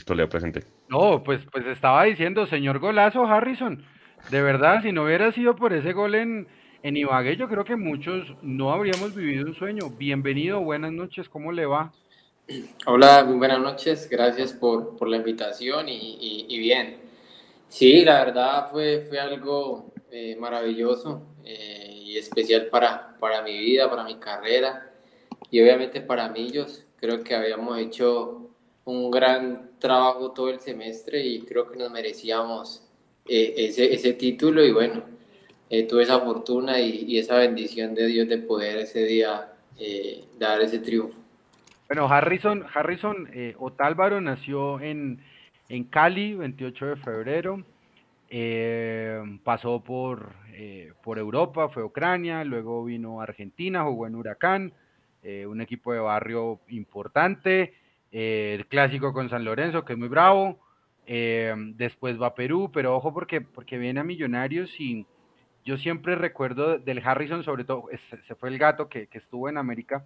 Listo, Leo, presente. No, pues, pues estaba diciendo, señor golazo Harrison, de verdad, si no hubiera sido por ese gol en, en Ibagué, yo creo que muchos no habríamos vivido un sueño. Bienvenido, buenas noches, ¿cómo le va? Hola, muy buenas noches, gracias por, por la invitación y, y, bien. Sí, la verdad fue, fue algo eh, maravilloso eh, y especial para, para mi vida, para mi carrera y obviamente para mí. Millos. Creo que habíamos hecho un gran trabajo todo el semestre y creo que nos merecíamos eh, ese, ese, título y bueno, eh, tuve esa fortuna y, y, esa bendición de Dios de poder ese día eh, dar ese triunfo. Bueno, Harrison, Harrison Otálvaro nació en, en Cali, 28 de febrero. pasó por, por Europa, fue a Ucrania, luego vino a Argentina, jugó en Huracán, un equipo de barrio importante. Eh, el clásico con San Lorenzo, que es muy bravo, eh, después va a Perú, pero ojo porque, porque viene a Millonarios y yo siempre recuerdo del Harrison, sobre todo, se fue el gato que, estuvo en América,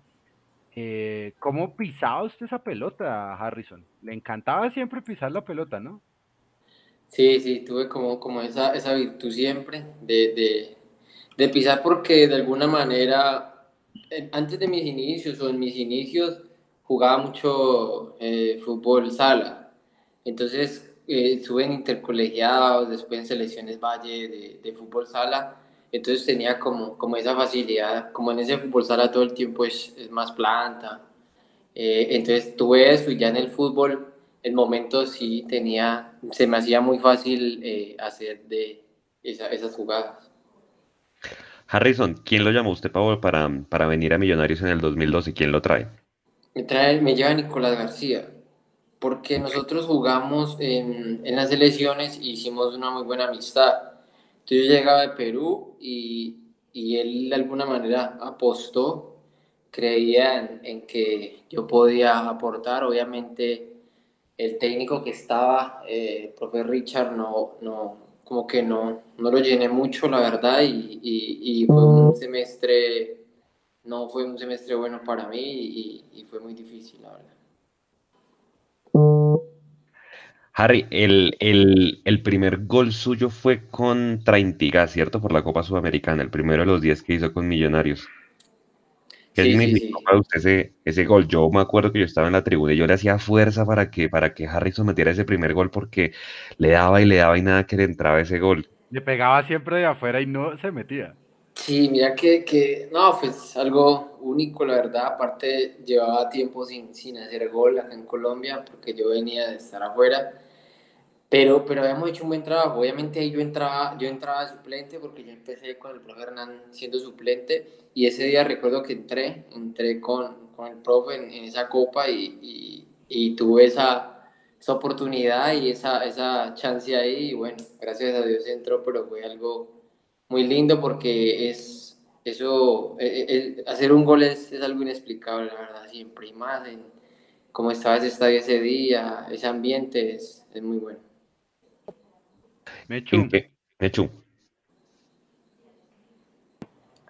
eh, ¿cómo pisaba usted esa pelota, Harrison? Le encantaba siempre pisar la pelota, ¿no? Sí, sí, tuve como, como esa, esa virtud siempre de, de, de pisar porque de alguna manera, antes de mis inicios o en mis inicios, jugaba mucho eh, fútbol sala. Entonces eh, en intercolegiados, después en selecciones Valle de, de, fútbol sala. Entonces tenía como, como esa facilidad, como en ese fútbol sala todo el tiempo es, es más planta. Eh, entonces tuve eso y ya en el fútbol, en momentos sí tenía, se me hacía muy fácil eh, hacer de esa, esas jugadas. Harrison, ¿quién lo llamó usted para, para venir a Millonarios en el 2012? ¿Quién lo trae? Me, trae, me lleva Nicolás García, porque nosotros jugamos en, en las elecciones y hicimos una muy buena amistad. Entonces yo llegaba de Perú y, y él de alguna manera apostó, creía en, en, que yo podía aportar. Obviamente el técnico que estaba, eh, el profe Richard, no, no, como que no, no lo llené mucho, la verdad, y, y, y fue un semestre no fue un semestre bueno para mí y, fue muy difícil, la verdad. Harry, el, el, el, primer gol suyo fue contra Intiga, ¿cierto? Por la Copa Sudamericana, el primero de los 10 que hizo con Millonarios. ¿Qué sí, significó sí, para usted ese, ese, gol? Yo me acuerdo que yo estaba en la tribuna y yo le hacía fuerza para que, para que Harrison metiera ese primer gol porque le daba y le daba y nada que le entraba ese gol. Le pegaba siempre de afuera y no se metía. Sí, mira que, que, no, pues algo único, la verdad. Aparte, llevaba tiempo sin, sin hacer gol acá en Colombia porque yo venía de estar afuera. Pero, pero habíamos hecho un buen trabajo. Obviamente yo entraba, yo entraba suplente porque yo empecé con el profe Hernán siendo suplente. Y ese día recuerdo que entré, entré con, con el profe en, en esa copa y, y, y, tuve esa, esa oportunidad y esa, esa chance ahí. Y bueno, gracias a Dios entró, pero fue algo muy lindo porque es eso, eh, eh, hacer un gol es, es, algo inexplicable, la verdad, siempre, y más en cómo estaba ese estadio ese día, ese ambiente es, es muy bueno. Mechu. Mechu.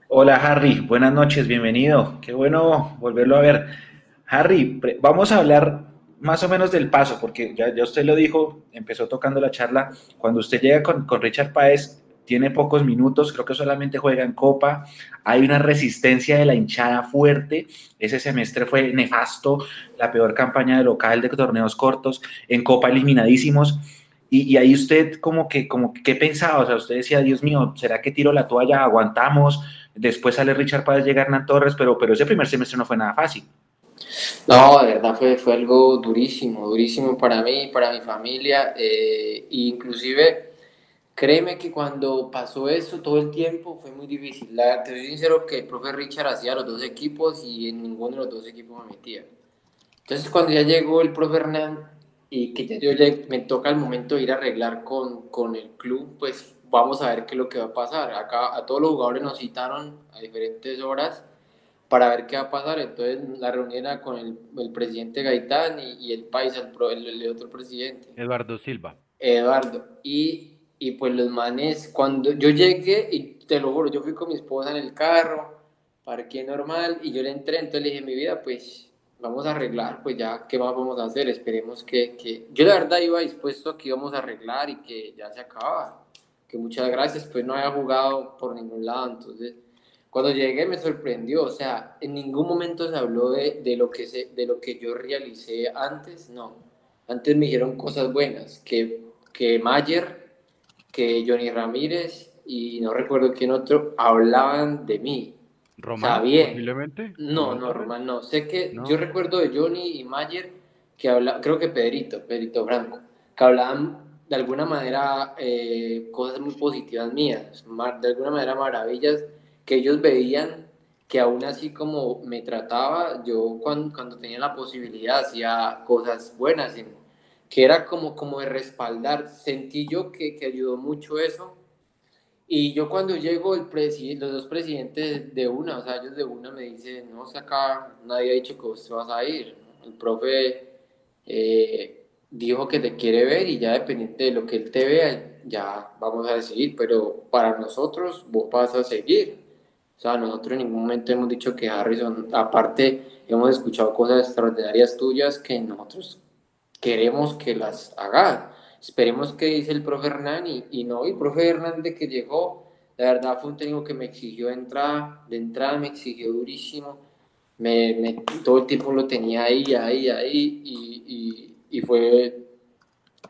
Hola Harry, buenas noches, bienvenido. Qué bueno volverlo a ver. Harry, vamos a hablar más o menos del paso, porque ya, ya usted lo dijo, empezó tocando la charla. Cuando usted llega con, con Richard Páez, tiene pocos minutos, creo que solamente juega en Copa, hay una resistencia de la hinchada fuerte, ese semestre fue nefasto, la peor campaña de local de torneos cortos, en Copa eliminadísimos, y, ahí usted como que, como que, ¿qué pensaba? O sea, usted decía, Dios mío, ¿será que tiro la toalla? ¿Aguantamos? Después sale Richard Páez, llega Hernán Torres, pero, pero ese primer semestre no fue nada fácil. No, de verdad fue, fue algo durísimo, durísimo para mí, para mi familia, eh, inclusive Créeme que cuando pasó eso todo el tiempo fue muy difícil. La, te soy sincero que el profe Richard hacía los dos equipos y en ninguno de los dos equipos me metía. Entonces cuando ya llegó el profe Hernán y que ya, yo ya me toca el momento de ir a arreglar con, con el club, pues vamos a ver qué es lo que va a pasar. Acá a todos los jugadores nos citaron a diferentes horas para ver qué va a pasar. Entonces la reunión era con el, el presidente Gaitán y, y el país, el, el, el otro presidente. Eduardo Silva. Eduardo. Y y pues los manes, cuando yo llegué, y te lo juro, yo fui con mi esposa en el carro, parqué normal y yo le entré, entonces le dije, mi vida, pues vamos a arreglar, pues ya, ¿qué más vamos a hacer? Esperemos que, que... Yo la verdad iba dispuesto a que íbamos a arreglar y que ya se acaba, que muchas gracias, pues no había jugado por ningún lado, entonces cuando llegué me sorprendió, o sea, en ningún momento se habló de, de lo, que se, de lo que yo realicé antes, no, antes me dijeron cosas buenas, que, que Mayer, que Johnny Ramírez y no recuerdo quién otro, hablaban de mí, Román, posiblemente. No, no, Román, no. Sé que yo recuerdo de Johnny y Mayer que habla, creo que Pedrito, Pedrito Franco, que hablaban de alguna manera eh, cosas muy positivas mías, de alguna manera maravillas que ellos veían que aún así como me trataba, yo cuando, cuando tenía la posibilidad hacía cosas buenas, que era como, como de respaldar. Sentí yo que, que ayudó mucho eso y yo cuando llego, el los dos presidentes de una, o sea, ellos de una me dicen, no, o acá nadie ha dicho que vos te vas a ir. El profe eh, dijo que te quiere ver y ya dependiente de lo que él te vea, ya vamos a decidir, pero para nosotros vos vas a seguir. O sea, nosotros en ningún momento hemos dicho que Harrison, aparte, hemos escuchado cosas extraordinarias tuyas que nosotros queremos que las hagas Esperemos que dice el profe Hernán y, no, el profe Hernán de que llegó, la verdad fue un técnico que me exigió entrada, de entrada me exigió durísimo, me, todo el tiempo lo tenía ahí, ahí, ahí y, y, fue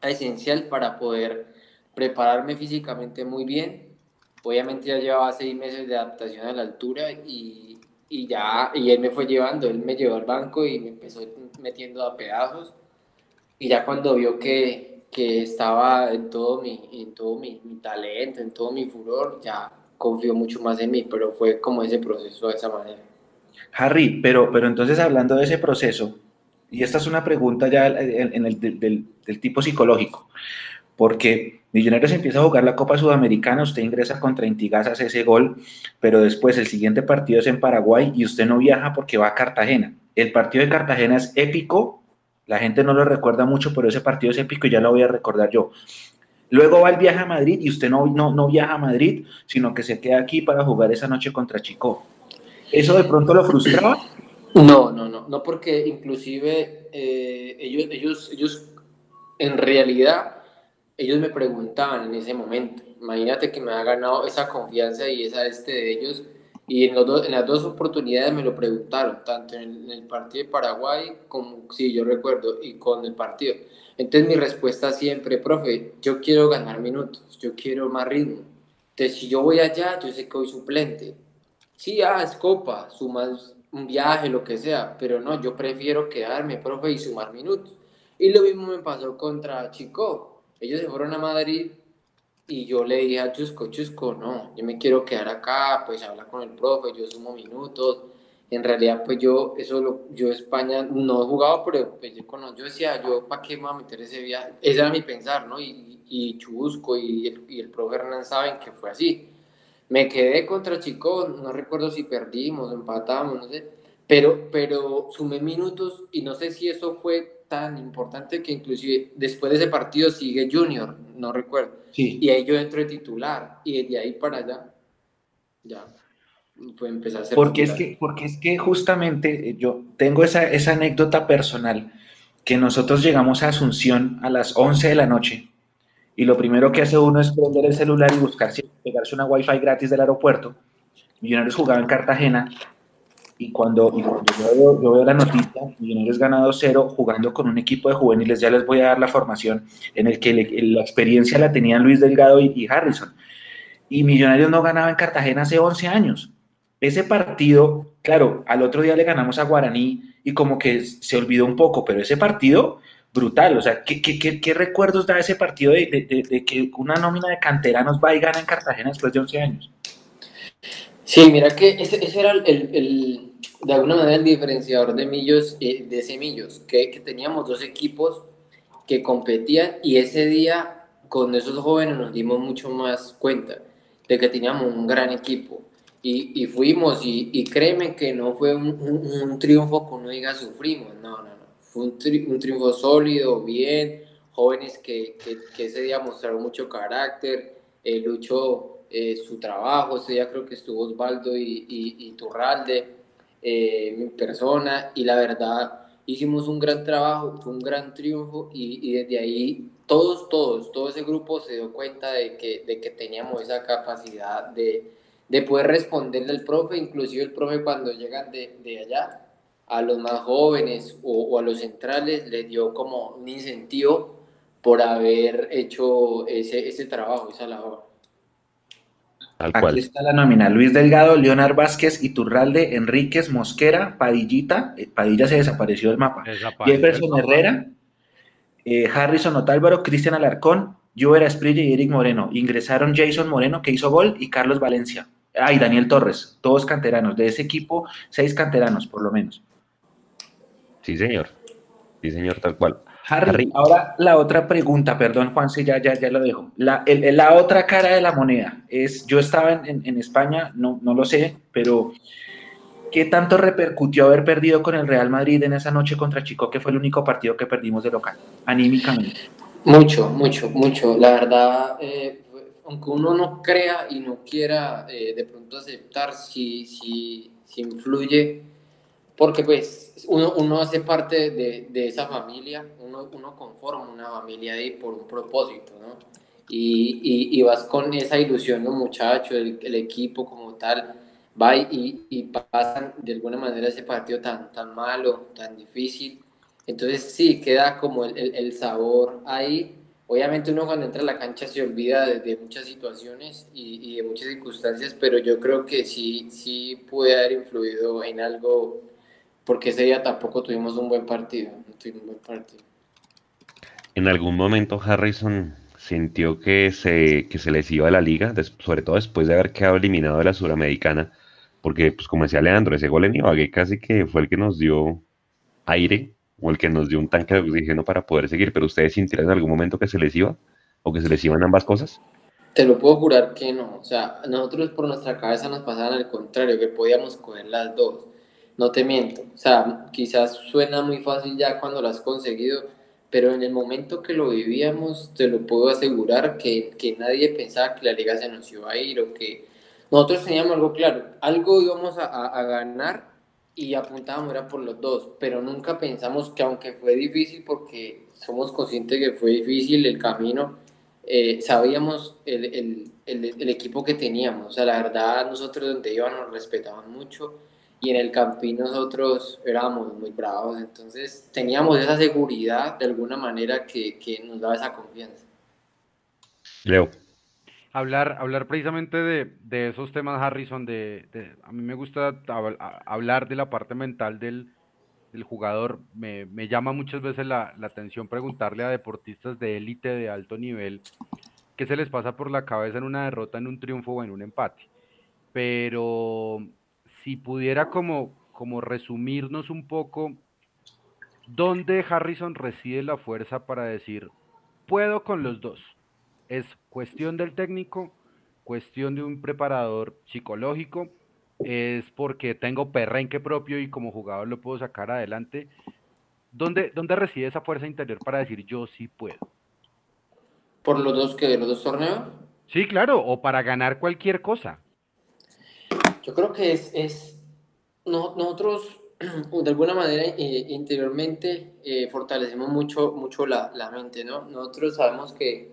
esencial para poder prepararme físicamente muy bien. Obviamente ya llevaba seis meses de adaptación a la altura y, y ya, y él me fue llevando, él me llevó al banco y me empezó metiendo a pedazos. Y ya cuando vio que, que estaba en todo mi, en todo mi, talento, en todo mi furor, ya confió mucho más en mí, pero fue como ese proceso de esa manera. Harry, pero, pero entonces hablando de ese proceso, y esta es una pregunta ya en, el del, del, tipo psicológico, porque Millonarios empieza a jugar la Copa Sudamericana, usted ingresa contra Intigas, hace ese gol, pero después el siguiente partido es en Paraguay y usted no viaja porque va a Cartagena. El partido de Cartagena es épico la gente no lo recuerda mucho, pero ese partido es épico y ya lo voy a recordar yo. Luego va el viaje a Madrid y usted no, no, no viaja a Madrid, sino que se queda aquí para jugar esa noche contra Chico. ¿Eso de pronto lo frustraba? No, no, no, no porque inclusive eh, ellos, ellos, ellos, en realidad, ellos me preguntaban en ese momento, imagínate que me ha ganado esa confianza y esa este de ellos, y en, los en las dos oportunidades me lo preguntaron, tanto en el, partido de Paraguay como, sí, yo recuerdo, y con el partido. Entonces mi respuesta siempre, profe, yo quiero ganar minutos, yo quiero más ritmo. Entonces si yo voy allá, yo sé que voy suplente. Sí, ah, es copa, sumas un viaje, lo que sea, pero no, yo prefiero quedarme, profe, y sumar minutos. Y lo mismo me pasó contra Chico. Ellos se fueron a Madrid y yo le dije a Chusco, Chusco, no, yo me quiero quedar acá, pues habla con el profe, yo sumo minutos. En realidad, pues yo, eso lo, yo España no he jugado, pero pues yo, yo decía, yo, ¿para qué me voy a meter ese viaje? Ese era mi pensar, ¿no? Y, y Chusco y el, y el profe Hernán saben que fue así. Me quedé contra Chico, no recuerdo si perdimos, empatamos, no sé, pero, pero sumé minutos y no sé si eso fue tan importante que inclusive después de ese partido sigue Junior, no recuerdo. Y ahí yo entro de titular y desde ahí para allá ya fue empezar a ser porque es que Porque es que justamente eh, yo tengo esa, esa anécdota personal que nosotros llegamos a Asunción a las 11 de la noche y lo primero que hace uno es prender el celular y buscar si pegarse una wifi gratis del aeropuerto. Millonarios jugaba en Cartagena y cuando, y cuando yo, veo, la noticia, Millonarios ganado cero jugando con un equipo de juveniles, ya les voy a dar la formación en el que la experiencia la tenían Luis Delgado y, Harrison. Y Millonarios no ganaba en Cartagena hace 11 años. Ese partido, claro, al otro día le ganamos a Guaraní y como que se olvidó un poco, pero ese partido brutal. O sea, ¿qué, qué, qué, recuerdos da ese partido de, que una nómina de canteranos va y gana en Cartagena después de 11 años? Sí, mira que ese, era el, el, de alguna manera el diferenciador de Millos, eh, de ese Millos, que, que, teníamos dos equipos que competían y ese día con esos jóvenes nos dimos mucho más cuenta de que teníamos un gran equipo. Y, y fuimos, y, y, créeme que no fue un, un, triunfo que uno diga sufrimos, no, no, no. Fue un, un triunfo sólido, bien, jóvenes que, que, que, ese día mostraron mucho carácter, eh, Lucho eh, su trabajo. Ese día creo que estuvo Osvaldo y, y, Turralde, eh, mi persona, y la verdad hicimos un gran trabajo, fue un gran triunfo y, y desde ahí todos, todos, todo ese grupo se dio cuenta de que, de que teníamos esa capacidad de, de poder responderle al profe, inclusive el profe cuando llegan de, de allá, a los más jóvenes o, a los centrales, les dio como un incentivo por haber hecho ese, ese trabajo, esa labor. Aquí está la nómina. Luis Delgado, Leonard Vázquez, Iturralde, Enríquez, Mosquera, Padillita, eh, Padilla se desapareció del mapa. Jefferson Herrera, eh, Harrison Otálvaro, Cristian Alarcón, Jover Esprilla y Eric Moreno. Ingresaron Jason Moreno, que hizo gol, y Carlos Valencia. Ah, y Daniel Torres, todos canteranos. De ese equipo, seis canteranos, por lo menos. Sí, señor. Sí, señor, tal cual. Harry, ahora la otra pregunta, perdón Juan, si ya, ya, ya lo dejo. La, la otra cara de la moneda es, yo estaba en, en, España, no, no lo sé, pero ¿qué tanto repercutió haber perdido con el Real Madrid en esa noche contra Chico, que fue el único partido que perdimos de local, anímicamente? Mucho, mucho, mucho. La verdad, eh, aunque uno no crea y no quiera eh, de pronto aceptar, si, si, si influye porque pues uno, uno hace parte de, de, esa familia, uno, conforma una familia ahí por un propósito, ¿no? Y, y, vas con esa ilusión, los muchachos, el, equipo como tal, va y, y, pasan de alguna manera ese partido tan, tan malo, tan difícil. Entonces sí, queda como el, el, sabor ahí. Obviamente uno cuando entra a la cancha se olvida de, de muchas situaciones y, de muchas circunstancias, pero yo creo que sí, sí puede haber influido en algo porque ese día tampoco tuvimos un buen partido. En algún momento Harrison sintió que se, que se les iba a la liga, sobre todo después de haber quedado eliminado de la Suramericana, porque, pues como decía Leandro, ese gol en Ibagué casi que fue el que nos dio aire o el que nos dio un tanque de oxígeno para poder seguir, pero ustedes sintieron en algún momento que se les iba o que se les iban ambas cosas? Te lo puedo jurar que no, o sea, nosotros por nuestra cabeza nos pasaban al contrario, que podíamos coger las dos no te miento. O sea, quizás suena muy fácil ya cuando lo has conseguido, pero en el momento que lo vivíamos, te lo puedo asegurar que, que nadie pensaba que la liga se nos iba a ir o que nosotros teníamos algo claro, algo íbamos a, a, ganar y apuntábamos era por los dos, pero nunca pensamos que aunque fue difícil, porque somos conscientes que fue difícil el camino, eh, sabíamos el, el, el, equipo que teníamos, o sea, la verdad nosotros donde íbamos nos respetaban mucho y en el campín nosotros éramos muy bravos, entonces teníamos esa seguridad de alguna manera que, que nos daba esa confianza. Leo. Hablar, hablar precisamente de, de esos temas, Harrison, de, de, a mí me gusta hablar de la parte mental del, del jugador. Me, me, llama muchas veces la, la atención preguntarle a deportistas de élite de alto nivel qué se les pasa por la cabeza en una derrota, en un triunfo o en un empate. Pero si pudiera como, como resumirnos un poco, ¿dónde Harrison reside la fuerza para decir, puedo con los dos? ¿Es cuestión del técnico? ¿Cuestión de un preparador psicológico? ¿Es porque tengo perrenque propio y como jugador lo puedo sacar adelante? ¿Dónde, ¿Dónde reside esa fuerza interior para decir yo sí puedo? ¿Por los dos que los dos torneos? Sí, claro, o para ganar cualquier cosa. Yo creo que es, es no, nosotros de alguna manera eh, interiormente eh, fortalecemos mucho, mucho la, la, mente, ¿no? Nosotros sabemos que,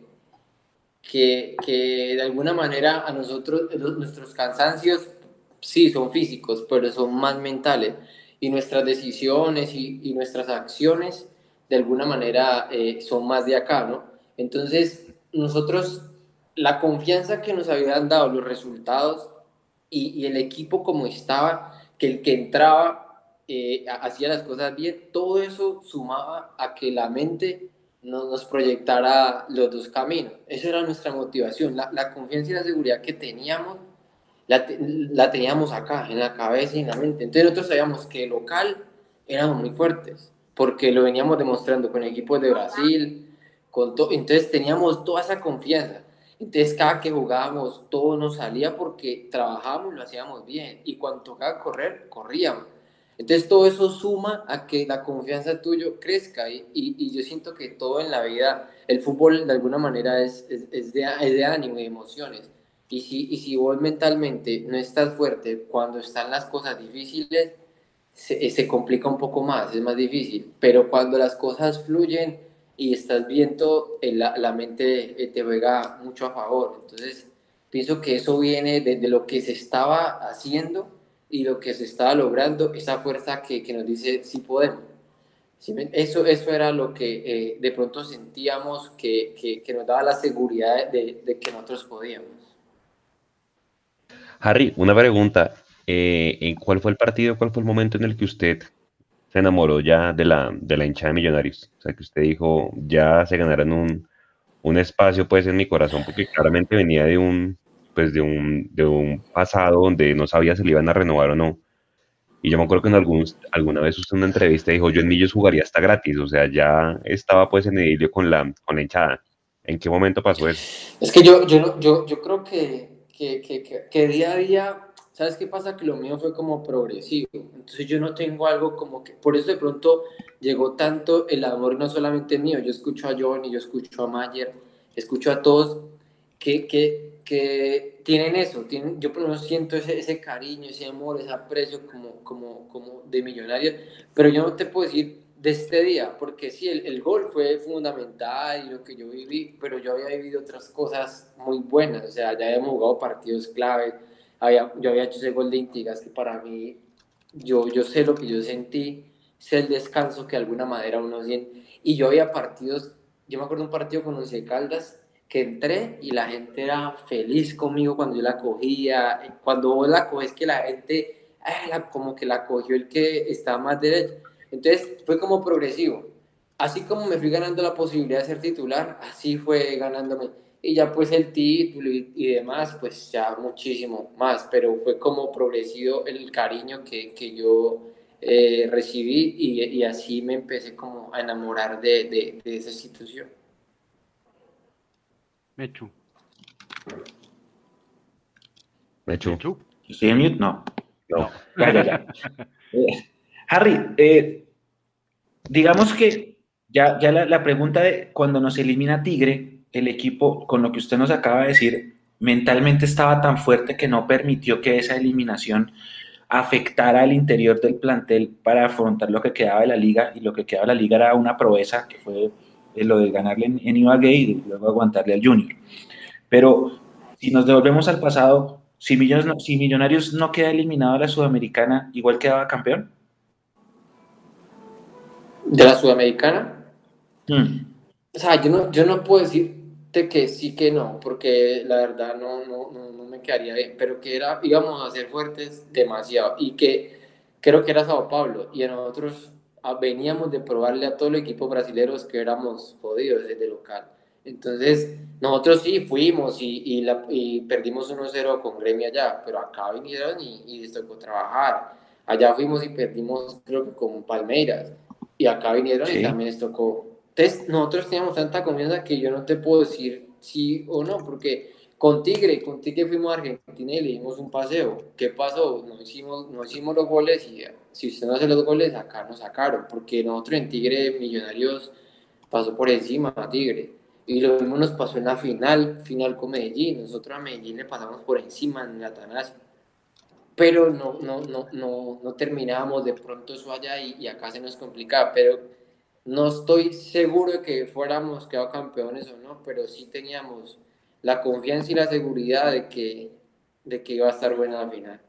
que, que, de alguna manera a nosotros nuestros cansancios sí son físicos, pero son más mentales y nuestras decisiones y, y nuestras acciones de alguna manera eh, son más de acá, ¿no? Entonces, nosotros, la confianza que nos habían dado los resultados y, el equipo como estaba, que el que entraba eh, hacía las cosas bien, todo eso sumaba a que la mente nos, nos proyectara los dos caminos. Esa era nuestra motivación, la, la confianza y la seguridad que teníamos, la, la, teníamos acá, en la cabeza y en la mente. Entonces nosotros sabíamos que local éramos muy fuertes, porque lo veníamos demostrando con equipos de Brasil, con entonces teníamos toda esa confianza. Entonces cada que jugábamos todo nos salía porque trabajábamos y lo hacíamos bien. Y cuando tocaba correr, corríamos. Entonces todo eso suma a que la confianza tuyo crezca y, y, yo siento que todo en la vida, el fútbol de alguna manera es, es, es, de, es de, ánimo y emociones. Y si, y si vos mentalmente no estás fuerte cuando están las cosas difíciles, se, se, complica un poco más, es más difícil. Pero cuando las cosas fluyen y estás viendo, la, la mente te juega mucho a favor. Entonces, pienso que eso viene de, de, lo que se estaba haciendo y lo que se estaba logrando, esa fuerza que, que nos dice si podemos. Eso, eso era lo que eh, de pronto sentíamos que, que, que, nos daba la seguridad de, de, que nosotros podíamos. Harry, una pregunta. Eh, ¿Cuál fue el partido, cuál fue el momento en el que usted se enamoró ya de la, de la hinchada de Millonarios? O sea, que usted dijo, ya se ganarán un, un espacio pues en mi corazón, porque claramente venía de un, pues, de un, de un pasado donde no sabía si le iban a renovar o no y yo me acuerdo que en algún, alguna vez usted en una entrevista dijo, yo en Millos jugaría hasta gratis, o sea, ya estaba pues en idilio con la, con la hinchada. ¿En qué momento pasó eso? Es que yo, yo, yo, yo creo que, que, que, que, día a día, ¿sabes qué pasa? Que lo mío fue como progresivo. Entonces yo no tengo algo como que, por eso de pronto llegó tanto el amor, no solamente mío, yo escucho a Johnny, yo escucho a Mayer, escucho a todos que, que, que tienen eso, tienen, yo por lo menos siento ese, ese, cariño, ese amor, ese aprecio como, como, como de millonario, pero yo no te puedo decir de este día, porque sí, el, el, gol fue fundamental y lo que yo viví, pero yo había vivido otras cosas muy buenas, o sea, ya habíamos jugado partidos clave, había, yo había hecho ese gol de Intigas que para mí, yo, yo sé lo que yo sentí, sé el descanso que de alguna manera uno siente, y yo había partidos, yo me acuerdo un partido con Once Caldas, que entré y la gente era feliz conmigo cuando yo la cogía. Cuando vos la coges, que la gente ah, como que la cogió el que estaba más derecho. Entonces fue como progresivo. Así como me fui ganando la posibilidad de ser titular, así fue ganándome. Y ya pues el título y, y demás, pues ya muchísimo más, pero fue como progresivo el cariño que, que yo eh, recibí y, y, así me empecé como a enamorar de, de, de esa institución. Mechu. Mechu. Mechu. ¿Estoy en mute? No. No. Ya, ya, ya. Eh, Harry, eh, digamos que ya, ya la, la, pregunta de cuando nos elimina Tigre, el equipo, con lo que usted nos acaba de decir, mentalmente estaba tan fuerte que no permitió que esa eliminación afectara al interior del plantel para afrontar lo que quedaba de la liga y lo que quedaba de la liga era una proeza que fue lo de ganarle en, en Ibagué y luego aguantarle al Junior. Pero si nos devolvemos al pasado, si Millonarios, si Millonarios no queda eliminado a la Sudamericana, igual quedaba campeón. ¿De la Sudamericana? Hmm. O sea, yo no, yo no puedo decirte que sí que no, porque la verdad no, no, no, no me quedaría bien, pero que era, íbamos a ser fuertes demasiado y que creo que era Sao Paulo y nosotros veníamos de probarle a todos los equipos brasileños que éramos jodidos desde local. Entonces, nosotros sí fuimos y, y, la, y perdimos 1-0 con Gremio allá, pero acá vinieron y, y, les tocó trabajar. Allá fuimos y perdimos, creo que con Palmeiras, y acá vinieron sí. y también les tocó. Entonces, nosotros teníamos tanta confianza que yo no te puedo decir sí o no, porque con Tigre, con Tigre fuimos a Argentina y le dimos un paseo. ¿Qué pasó? No hicimos, no hicimos los goles y si usted no hace los goles, acá nos sacaron, porque nosotros en Tigre Millonarios pasó por encima a Tigre. Y lo mismo nos pasó en la final, final con Medellín. Nosotros a Medellín le pasamos por encima en la Tanasio. Pero no, no, no, no, no terminábamos de pronto eso allá y, y, acá se nos complicaba. Pero no estoy seguro de que fuéramos quedado campeones o no, pero sí teníamos la confianza y la seguridad de que, de que iba a estar buena la final.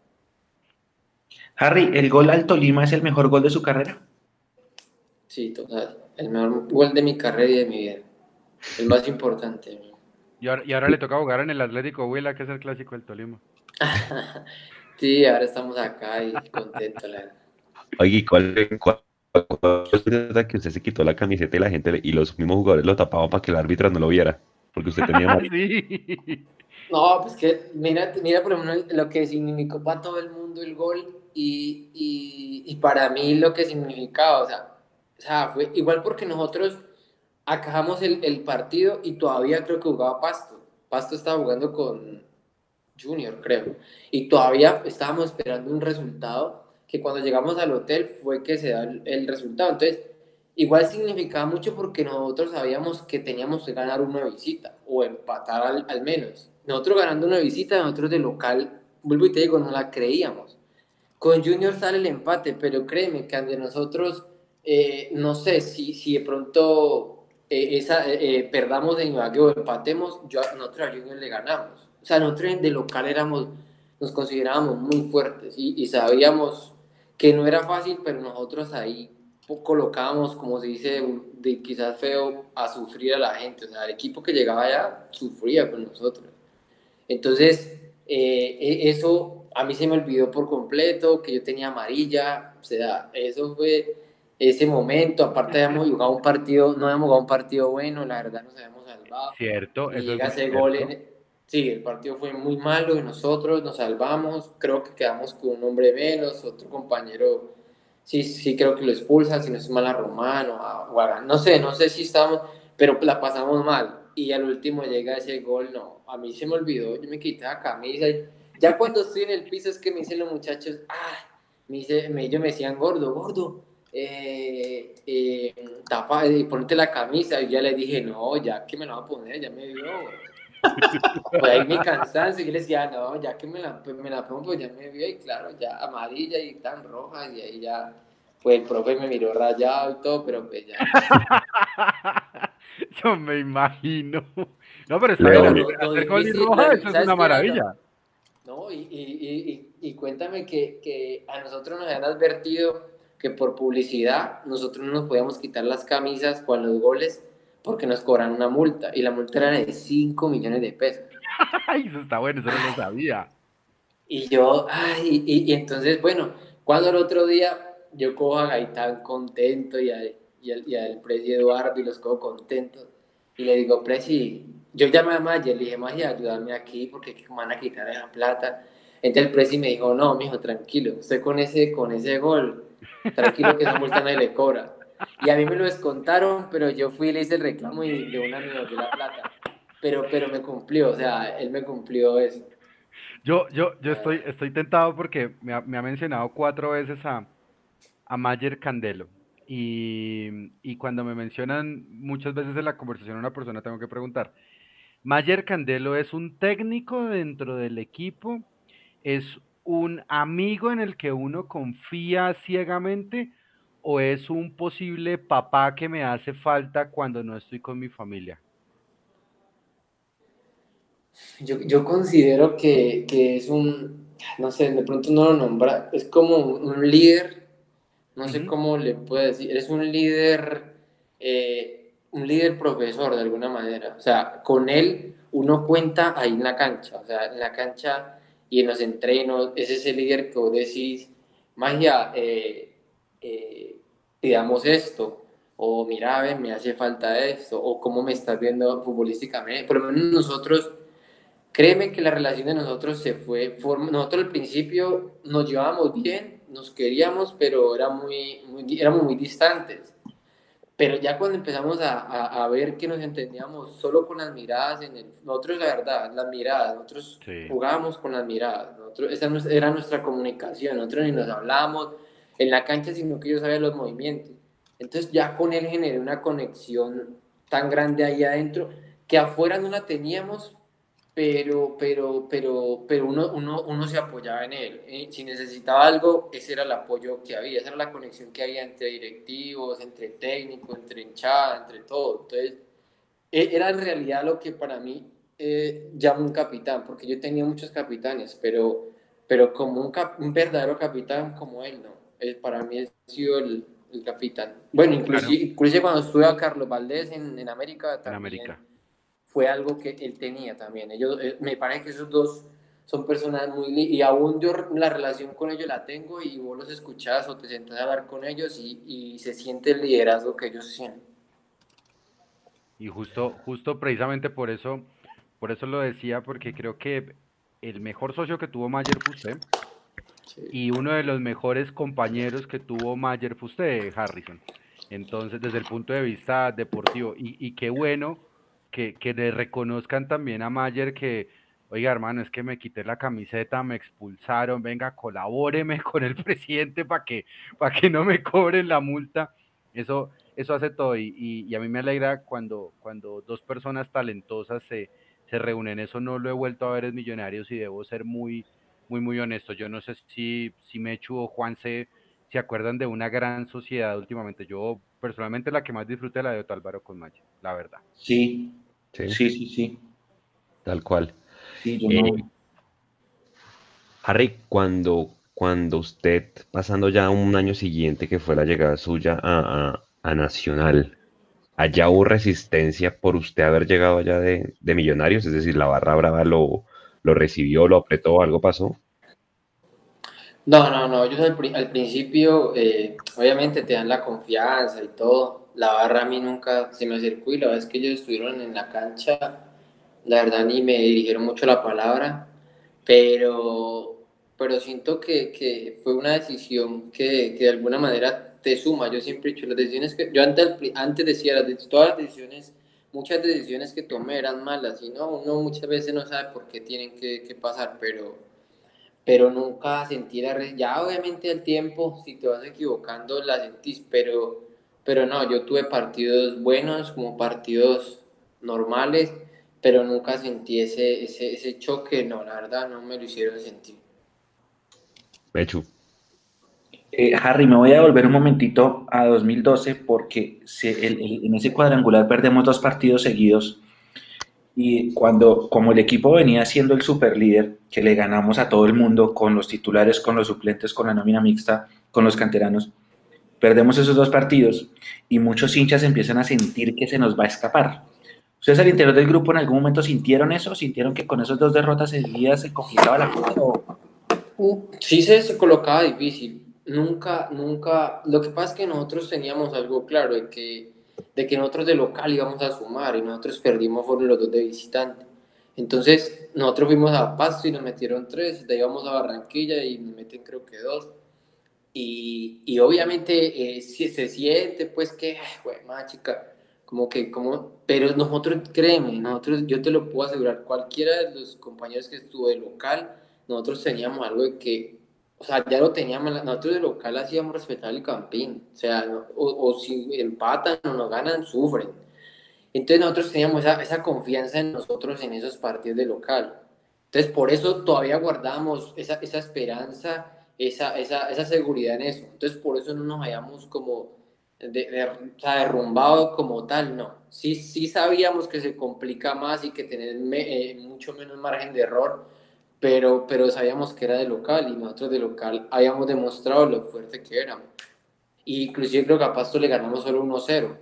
Harry, ¿el gol al Tolima es el mejor gol de su carrera? Sí, total. El mejor gol de mi carrera y de mi vida. El más importante. Y ahora, y ahora le toca jugar en el Atlético Huila, que es el clásico del Tolima. sí, ahora estamos acá y contentos. La... Oye, ¿cuál, cuál, cuál, que usted se quitó la camiseta y la gente y los mismos jugadores lo tapaban para que el árbitro no lo viera? Porque usted tenía... sí. No, pues que mira, mira por ejemplo lo que significó para todo el mundo el gol y, y, y para mí lo que significaba, o sea, o sea, fue igual porque nosotros acabamos el, el, partido y todavía creo que jugaba Pasto. Pasto estaba jugando con Junior, creo. Y todavía estábamos esperando un resultado que cuando llegamos al hotel fue que se da el, resultado. Entonces, igual significaba mucho porque nosotros sabíamos que teníamos que ganar una visita o empatar al, al menos. Nosotros ganando una visita, nosotros de local, vuelvo y te digo, no la creíamos con Junior sale el empate, pero créeme que ante nosotros, eh, no sé si, si de pronto eh, esa, eh, perdamos de Ibagué o empatemos, yo, nosotros a Junior le ganamos. O sea, nosotros de local éramos, nos considerábamos muy fuertes y sabíamos que no era fácil, pero nosotros ahí colocábamos, como se dice, de quizás feo, a sufrir a la gente. O sea, el equipo que llegaba allá sufría con nosotros. Entonces, eh, e, eso a mí se me olvidó por completo, que yo tenía amarilla. O sea, eso fue ese momento. Aparte, habíamos jugado un partido, no habíamos jugado un partido bueno, la verdad nos habíamos salvado. Cierto, y llega ese gol Sí, el partido fue muy malo y nosotros nos salvamos. Creo que quedamos con un hombre menos, otro compañero sí, sí creo que lo expulsan, si no es mal a Romano, a no sé, no sé si estamos, pero la pasamos mal. Y al último llega ese gol, no, a mí se me olvidó, yo me quité la camisa y ya cuando estoy en el piso es que me dicen los muchachos, ah, me dice, ellos me decían, gordo, gordo, eh, eh, tapa, eh, ponte la camisa, y ya le dije, no, ya que me la voy a poner, ya me vio, pues ahí mi cansancio, yo le decía, no, ya que me la, pues me la pongo, pues ya me vio y claro, ya amarilla y tan roja y ahí ya, pues el profe me miró rayado y todo, pero pues ya. Yo me imagino. No, pero está bien, hacer y roja, eso es una maravilla. No, y, y, y, y cuéntame que, que, a nosotros nos habían advertido que por publicidad nosotros no nos podíamos quitar las camisas con los goles porque nos cobran una multa y la multa era de 5 millones de pesos. Ay, eso está bueno, eso no lo sabía. Y yo, ay, y, entonces, bueno, cuando el otro día yo cojo a Gaitán contento y, al, y, al, Presi Eduardo y los cojo contentos y le digo, Presi, yo llamé a Mayer, le dije, Mayer, ayúdame aquí porque me van a quitar esa plata. Entonces el Presi me dijo, no, mijo, tranquilo, usted con ese, con ese gol, tranquilo que esa multa nadie le cobra. Y a mí me lo descontaron, pero yo fui y le hice el reclamo y de una me dio la plata. Pero, pero me cumplió, o sea, él me cumplió eso. Yo, yo, yo estoy, estoy tentado porque me ha, me ha mencionado cuatro veces a, a Mayer Candelo. Y, y, cuando me mencionan muchas veces en la conversación a una persona, tengo que preguntar, ¿Mayer Candelo es un técnico dentro del equipo? ¿Es un amigo en el que uno confía ciegamente? O es un posible papá que me hace falta cuando no estoy con mi familia? Yo, yo considero que, que, es un, no sé, de pronto no lo nombra, es como un líder, no sé cómo le puedo decir, es un líder, eh, un líder profesor de alguna manera, o sea, con él uno cuenta ahí en la cancha, o sea, en la cancha y en los entrenos, es ese líder que vos decís, magia, eh, eh pidamos esto, o mira, ven, me hace falta esto, o cómo me estás viendo futbolísticamente. Por lo menos nosotros, créeme que la relación de nosotros se fue, nosotros al principio nos llevábamos bien, nos queríamos, pero era muy, muy, éramos muy distantes. Pero ya cuando empezamos a, a, ver que nos entendíamos solo con las miradas, en el, nosotros la verdad, las miradas, nosotros jugábamos con las miradas, nosotros, esa era nuestra comunicación, nosotros ni nos hablábamos, en la cancha, sino que yo sabía los movimientos. Entonces ya con él generé una conexión tan grande ahí adentro que afuera no la teníamos, pero, pero, pero, pero uno, uno, uno se apoyaba en él. ¿eh? Si necesitaba algo, ese era el apoyo que había, esa era la conexión que había entre directivos, entre técnicos, entre hinchada, entre todo. Entonces, e, era en realidad lo que para mí eh, un capitán, porque yo tenía muchos capitanes, pero, pero como un, un verdadero capitán como él, no para mí ha sido el, capitán. Bueno, inclusive, cuando estuve a Carlos Valdés en, en América, también fue algo que él tenía también. Ellos, eh, me parece que esos dos son personas muy... Y aún yo la relación con ellos la tengo y vos los escuchás o te sientas a hablar con ellos y, y se siente el liderazgo que ellos tienen. Y justo, justo precisamente por eso, por eso lo decía, porque creo que el mejor socio que tuvo Mayer fue usted y uno de los mejores compañeros que tuvo Mayer fue usted, Harrison. Entonces, desde el punto de vista deportivo, y, y qué bueno que, que, le reconozcan también a Mayer que, oiga, hermano, es que me quité la camiseta, me expulsaron, venga, colabóreme con el presidente para que, para que no me cobren la multa. Eso, eso hace todo, y, y, a mí me alegra cuando, cuando dos personas talentosas se, se reúnen. Eso no lo he vuelto a ver en Millonarios y debo ser muy muy, muy honesto. Yo no sé si, si Mechu o Juan se, se acuerdan de una gran sociedad últimamente. Yo personalmente la que más disfruté la de Otálvaro con Maya, la verdad. Sí, sí, sí, sí. Tal cual. Eh, Harry, cuando, cuando usted, pasando ya un año siguiente que fue la llegada suya a, Nacional, ¿allá hubo resistencia por usted haber llegado allá de, Millonarios? Es decir, la barra brava lo, lo recibió, lo apretó, algo pasó. No, no, no, yo al, principio, eh, obviamente te dan la confianza y todo. La barra a mí nunca se me acercó y la vez que ellos estuvieron en la cancha, la verdad ni me dirigieron mucho la palabra, pero, pero siento que, que fue una decisión que, que, de alguna manera te suma. Yo siempre he dicho, las decisiones que, yo antes, antes decía, las, todas las decisiones, muchas decisiones que tomé eran malas y no, uno muchas veces no sabe por qué tienen que pasar, pero pero nunca sentí la ya obviamente el tiempo si te vas equivocando la sentís pero pero no yo tuve partidos buenos como partidos normales pero nunca sentí ese, ese, ese choque no la verdad no me lo hicieron sentir. Pechu. Eh, Harry, me voy a volver un momentito a 2012 porque en ese cuadrangular perdemos dos partidos seguidos y cuando, como el equipo venía siendo el super líder, que le ganamos a todo el mundo con los titulares, con los suplentes, con la nómina mixta, con los canteranos, perdemos esos dos partidos y muchos hinchas empiezan a sentir que se nos va a escapar. ¿Ustedes al interior del grupo en algún momento sintieron eso? ¿Sintieron que con esas dos derrotas seguidas se complicaba la cosa? Uh, sí se colocaba difícil. Nunca, nunca. Lo que pasa es que nosotros teníamos algo claro, de que de que nosotros de local íbamos a sumar y nosotros perdimos fueron los dos de visitante. Entonces, nosotros fuimos a Pasto y nos metieron tres, de ahí vamos a Barranquilla y nos meten creo que dos. Y, y obviamente eh, se siente pues que, ay, más chica, como que, como, pero nosotros, créeme, nosotros, yo te lo puedo asegurar, cualquiera de los compañeros que estuvo de local, nosotros teníamos algo de que o sea, ya lo teníamos, nosotros de local hacíamos respetar el campín, o sea, o, si empatan o nos ganan, sufren. Entonces nosotros teníamos esa, esa, confianza en nosotros en esos partidos de local. Entonces por eso todavía guardamos esa, esa esperanza, esa, esa, esa, seguridad en eso. Entonces por eso no nos hayamos como de, o sea, derrumbado como tal, no. Sí, sí sabíamos que se complica más y que tener eh, mucho menos margen de error, pero, pero sabíamos que era de local y nosotros de local habíamos demostrado lo fuerte que éramos. Y inclusive creo que a Pasto le ganamos solo 1-0,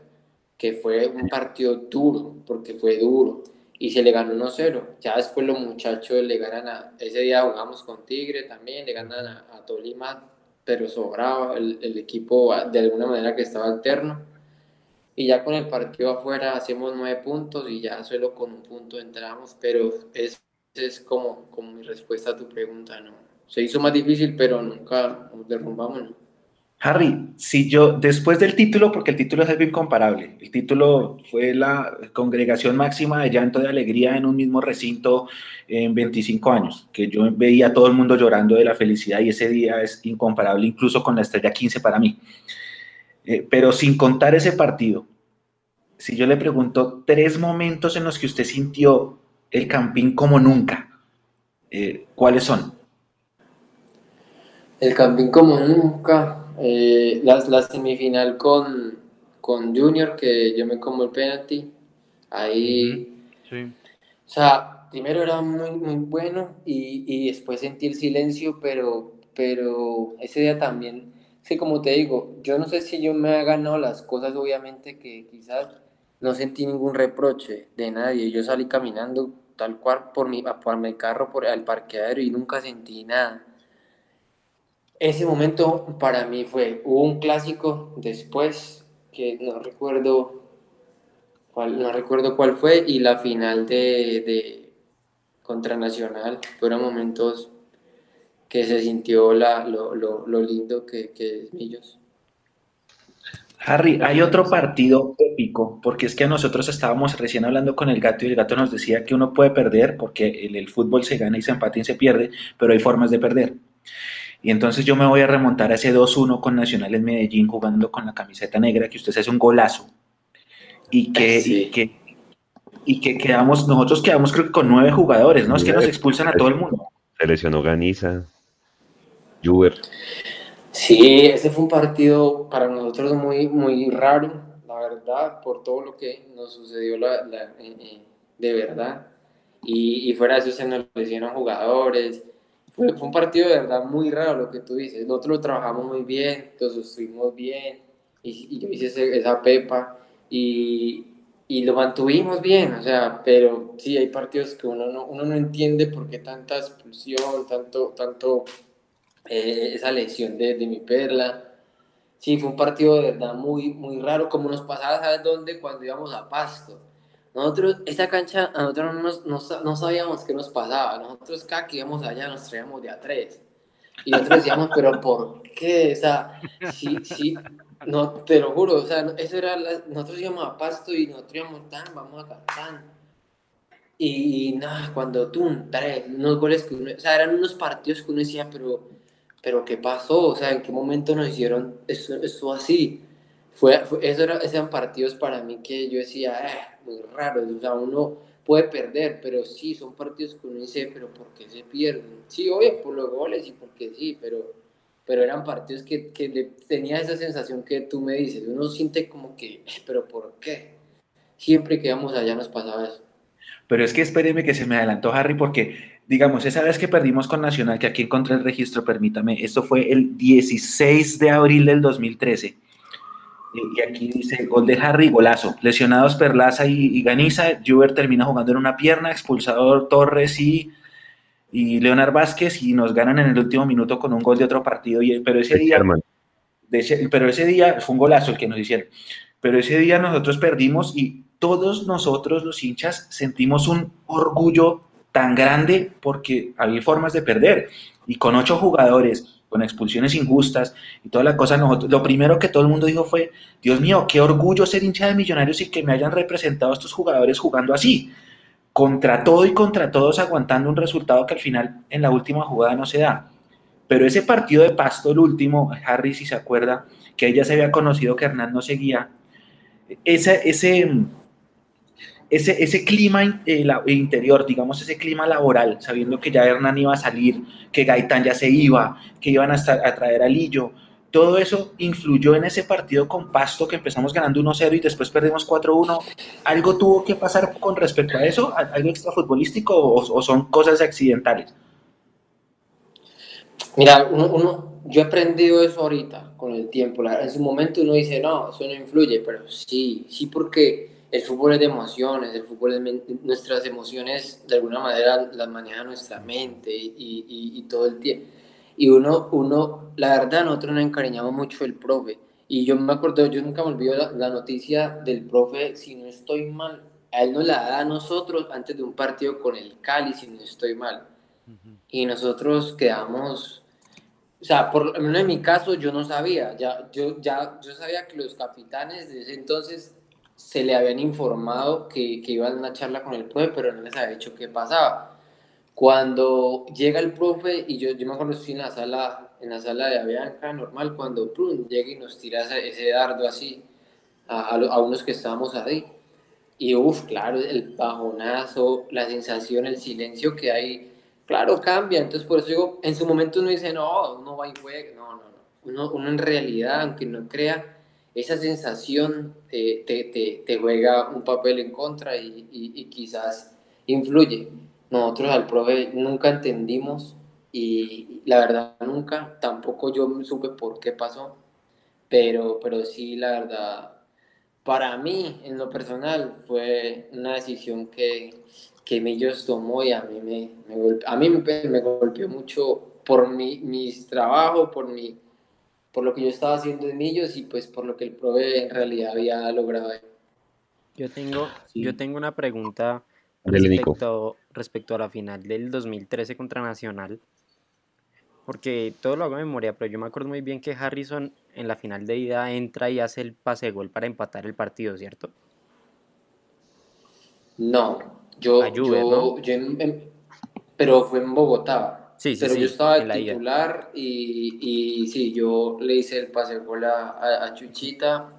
que fue un partido duro, porque fue duro, y se le ganó 1-0. Ya después los muchachos le ganan a, ese día jugamos con Tigre también, le ganan a, Tolima, pero sobraba el, el, equipo de alguna manera que estaba alterno. Y ya con el partido afuera hacemos nueve puntos y ya solo con un punto entramos, pero es es como, como mi respuesta a tu pregunta, ¿no? Se hizo más difícil, pero nunca nos derrumbamos, Harry, si yo, después del título, porque el título es algo incomparable, el título fue la congregación máxima de llanto de alegría en un mismo recinto en 25 años, que yo veía a todo el mundo llorando de la felicidad y ese día es incomparable incluso con la estrella 15 para mí. Eh, pero sin contar ese partido, si yo le pregunto tres momentos en los que usted sintió el Campín como nunca. Eh, ¿Cuáles son? El Campín como nunca. Eh, la, semifinal con, con Junior, que yo me como el penalti. Ahí. Sí. O sea, primero era muy, muy bueno y, y después sentí el silencio, pero, pero ese día también. Sí, como te digo, yo no sé si yo me he ganado las cosas, obviamente, que quizás no sentí ningún reproche de nadie. Yo salí caminando tal cual por mi, por mi carro, por el parqueadero y nunca sentí nada. Ese momento para mí fue, hubo un clásico después, que no recuerdo cuál, no recuerdo cuál fue, y la final de, de contra Nacional, fueron momentos que se sintió la, lo, lo, lo lindo que, que es Millos. Harry, hay otro partido épico, porque es que nosotros estábamos recién hablando con el gato y el gato nos decía que uno puede perder porque el, el fútbol se gana y se empata y se pierde, pero hay formas de perder. Y entonces yo me voy a remontar a ese 2-1 con Nacional en Medellín jugando con la camiseta negra, que usted se hace un golazo. Y que, y que, y que quedamos, nosotros quedamos creo que con nueve jugadores, ¿no? Es que nos expulsan a todo el mundo. Se lesionó Ganiza, Juber. Sí, ese fue un partido para nosotros muy, muy raro, la verdad, por todo lo que nos sucedió la, de verdad. Y, y, fuera de eso se nos lesionan jugadores. Fue, un partido de verdad muy raro lo que tú dices. Nosotros lo trabajamos muy bien, todos estuvimos bien. Y, y yo hice esa pepa y, y, lo mantuvimos bien, o sea, pero sí hay partidos que uno no, uno no entiende por qué tanta expulsión, tanto, tanto eh, esa lesión de, de, mi perla. Sí, fue un partido de verdad muy, muy raro, como nos pasaba, ¿sabes dónde? Cuando íbamos a Pasto. Nosotros, esa cancha, nosotros no, no, no, sabíamos qué nos pasaba. Nosotros cada que íbamos allá nos traíamos de a tres. Y nosotros decíamos, pero ¿por qué? O sea, sí, sí, no, te lo juro, o sea, eso era, nosotros íbamos a Pasto y nosotros íbamos tan, vamos a cantar. Y, nada, cuando tú, tres, unos goles que uno, o sea, eran unos partidos que uno decía, pero pero ¿qué pasó? O sea, ¿en qué momento nos hicieron eso, eso así? Fue, eso era, eran partidos para mí que yo decía, eh, muy raros, o sea, uno puede perder, pero sí, son partidos que uno dice, pero ¿por qué se pierden? Sí, obvio, por los goles y porque sí, pero, pero eran partidos que, que tenía esa sensación que tú me dices, uno siente como que, eh, pero ¿por qué? Siempre que íbamos allá nos pasaba eso. Pero es que espéreme que se me adelantó Harry porque digamos, esa vez que perdimos con Nacional, que aquí encontré el registro, permítame, esto fue el 16 de abril del 2013. Y aquí dice gol de Harry, golazo. Lesionados Perlaza y, Ganiza. Juber termina jugando en una pierna, expulsador Torres y, y Leonard Vázquez y nos ganan en el último minuto con un gol de otro partido. Y, pero ese día, pero ese día fue un golazo el que nos hicieron. Pero ese día nosotros perdimos y todos nosotros los hinchas sentimos un orgullo tan grande porque había formas de perder. Y con ocho jugadores, con expulsiones injustas y toda la cosa, nosotros, lo primero que todo el mundo dijo fue, Dios mío, qué orgullo ser hincha de millonarios y que me hayan representado estos jugadores jugando así. Contra todo y contra todos aguantando un resultado que al final en la última jugada no se da. Pero ese partido de Pasto, el último, Harry, si se acuerda, que ella se había conocido que Hernán no seguía, ese, ese, ese, ese clima eh, interior, digamos, ese clima laboral, sabiendo que ya Hernán iba a salir, que Gaitán ya se iba, que iban a, estar, a traer a Lillo, todo eso influyó en ese partido con Pasto que empezamos ganando 1-0 y después perdimos 4-1. ¿Algo tuvo que pasar con respecto a eso? ¿Algo extrafutbolístico o, o son cosas accidentales? Mira, uno, yo he aprendido eso ahorita con el tiempo. En su momento uno dice, no, eso no influye, pero sí, sí porque el fútbol es de emociones, el fútbol es nuestras emociones de alguna manera las maneja nuestra mente y, y, y, todo el tiempo. Y uno, uno, la verdad, nosotros nos encariñamos mucho del profe. Y yo me acuerdo, yo nunca me olvido la, la, noticia del profe, si no estoy mal, a él nos la da a nosotros antes de un partido con el Cali, si no estoy mal. Y nosotros quedamos, o sea, por lo menos en mi caso yo no sabía, ya, yo, ya, yo sabía que los capitanes de ese entonces se le habían informado que, que iban a una charla con el profe, pero no les había dicho qué pasaba. Cuando llega el profe, y yo, yo me acuerdo en la sala, en la sala de Avianca, normal, cuando plum, llega y nos tira ese, dardo así a, a, unos que estábamos ahí. Y uff, claro, el bajonazo, la sensación, el silencio que hay, claro, cambia. Entonces, por eso digo, en su momento uno dice, no, uno va y juega. No, no, no. Uno, uno en realidad, aunque no crea, esa sensación te, juega un papel en contra y, quizás influye. Nosotros al profe nunca entendimos y la verdad nunca, tampoco yo supe por qué pasó, pero, pero sí la verdad, para mí en lo personal fue una decisión que, que Millos tomó y a mí me, a mí me golpeó mucho por mi, mis trabajos, por mi por lo que yo estaba haciendo en ellos y pues por lo que el prove en realidad había logrado. Yo tengo, yo tengo una pregunta respecto, respecto a la final del 2013 contra Nacional, porque todo lo hago de memoria, pero yo me acuerdo muy bien que Harrison en la final de ida entra y hace el pase de gol para empatar el partido, ¿cierto? No, yo, yo, pero fue en Bogotá. Sí, sí, pero yo estaba de titular y, y, sí, yo le hice el pase gol a, a, Chuchita,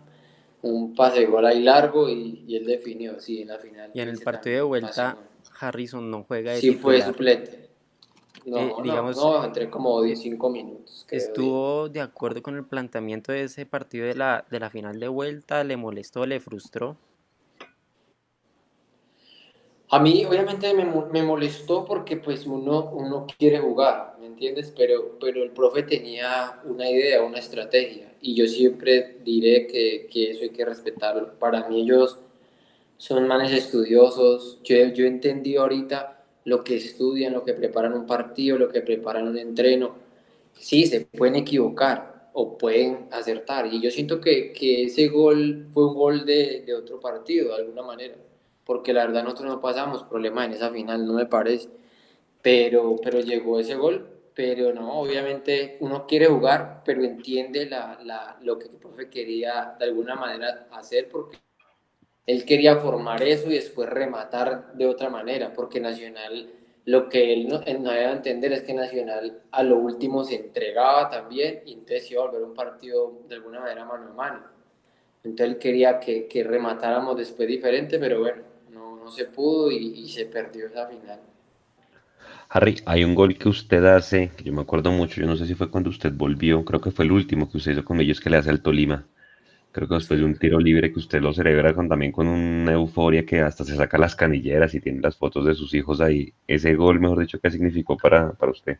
un pase gol ahí largo y, y, él definió, sí, en la final. Y en el partido de vuelta, Harrison no juega de Sí, fue suplente. No, eh, digamos, no, entré como 15 minutos. ¿Estuvo de acuerdo con el planteamiento de ese partido de la, de la final de vuelta? ¿Le molestó, le frustró? A mí obviamente me, me, molestó porque pues uno, uno quiere jugar, ¿me entiendes? Pero, pero el profe tenía una idea, una estrategia y yo siempre diré que, que eso hay que respetarlo. Para mí ellos son manes estudiosos, yo, yo entendí ahorita lo que estudian, lo que preparan un partido, lo que preparan un entreno. Sí, se pueden equivocar o pueden acertar y yo siento que, que ese gol fue un gol de, de otro partido de alguna manera porque la verdad nosotros no pasamos problemas en esa final, no me parece. Pero, pero llegó ese gol, pero no, obviamente uno quiere jugar, pero entiende la, la, lo que el profe quería de alguna manera hacer, porque él quería formar eso y después rematar de otra manera, porque Nacional, lo que él no, él no debe entender es que Nacional a lo último se entregaba también y entonces iba a volver un partido de alguna manera mano a mano. Entonces él quería que, que rematáramos después diferente, pero bueno, se pudo y, se perdió esa final. Harry, hay un gol que usted hace, que yo me acuerdo mucho, yo no sé si fue cuando usted volvió, creo que fue el último que usted hizo con ellos que le hace al Tolima. Creo que después de un tiro libre que usted lo celebra con, también con una euforia que hasta se saca las canilleras y tiene las fotos de sus hijos ahí. Ese gol, mejor dicho, ¿qué significó para, para usted?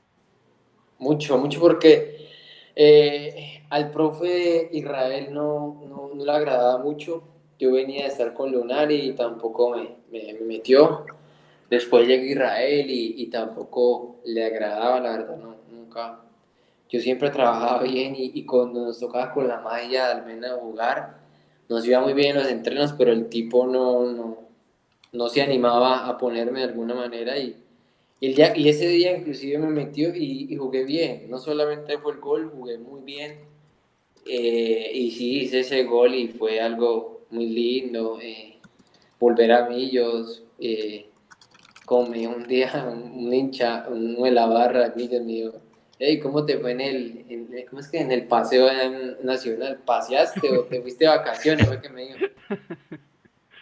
Mucho, mucho porque eh, al profe Israel no, no, no le agradaba mucho yo venía de estar con Lunari y tampoco me, me, metió. Después llegó Israel y, y, tampoco le agradaba, la verdad, no, nunca. Yo siempre trabajaba bien y, y cuando nos tocaba con la magia de Almena jugar, nos iba muy bien en los entrenos, pero el tipo no, no, no se animaba a ponerme de alguna manera y, el día, y ese día inclusive me metió y, jugué bien. No solamente fue el gol, jugué muy bien. Eh, y sí, hice ese gol y fue algo muy lindo, eh, volver a Millos, eh, come un día un hincha, de la barra, Millos me dijo, hey, ¿cómo te fue en el, ¿cómo es que en el paseo nacional? ¿Paseaste o te fuiste de vacaciones? Fue que me dijo.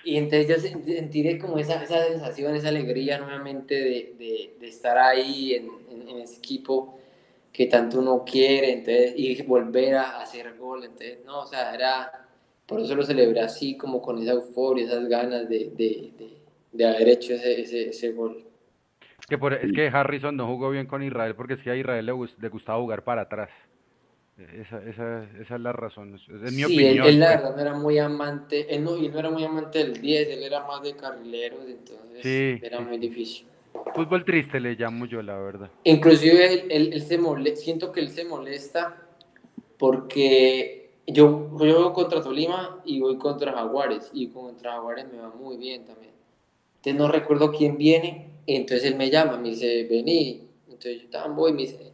Y entonces yo sentiré como esa, esa sensación, esa alegría nuevamente de, de, estar ahí en, en, ese equipo que tanto uno quiere, entonces, y volver a hacer gol, entonces, no, o sea, era por eso lo celebré así, como con esa euforia, esas ganas de, de, de, haber hecho ese, ese, ese gol. Es que, por, es que Harrison no jugó bien con Israel porque es que a Israel le, le gustaba jugar para atrás. Esa, esa, esa, es la razón, es mi sí, Él, él, la verdad no era muy amante, él no, él no era muy amante del 10, él era más de carrileros, entonces sí, era muy difícil. Fútbol triste le llamo yo, la verdad. Inclusive él, él, él se molesta, siento que él se molesta porque yo juego contra Tolima y voy contra Jaguares, y contra Jaguares me va muy bien también. Entonces no recuerdo quién viene, entonces él me llama, me dice, vení. Entonces yo también voy, me dice,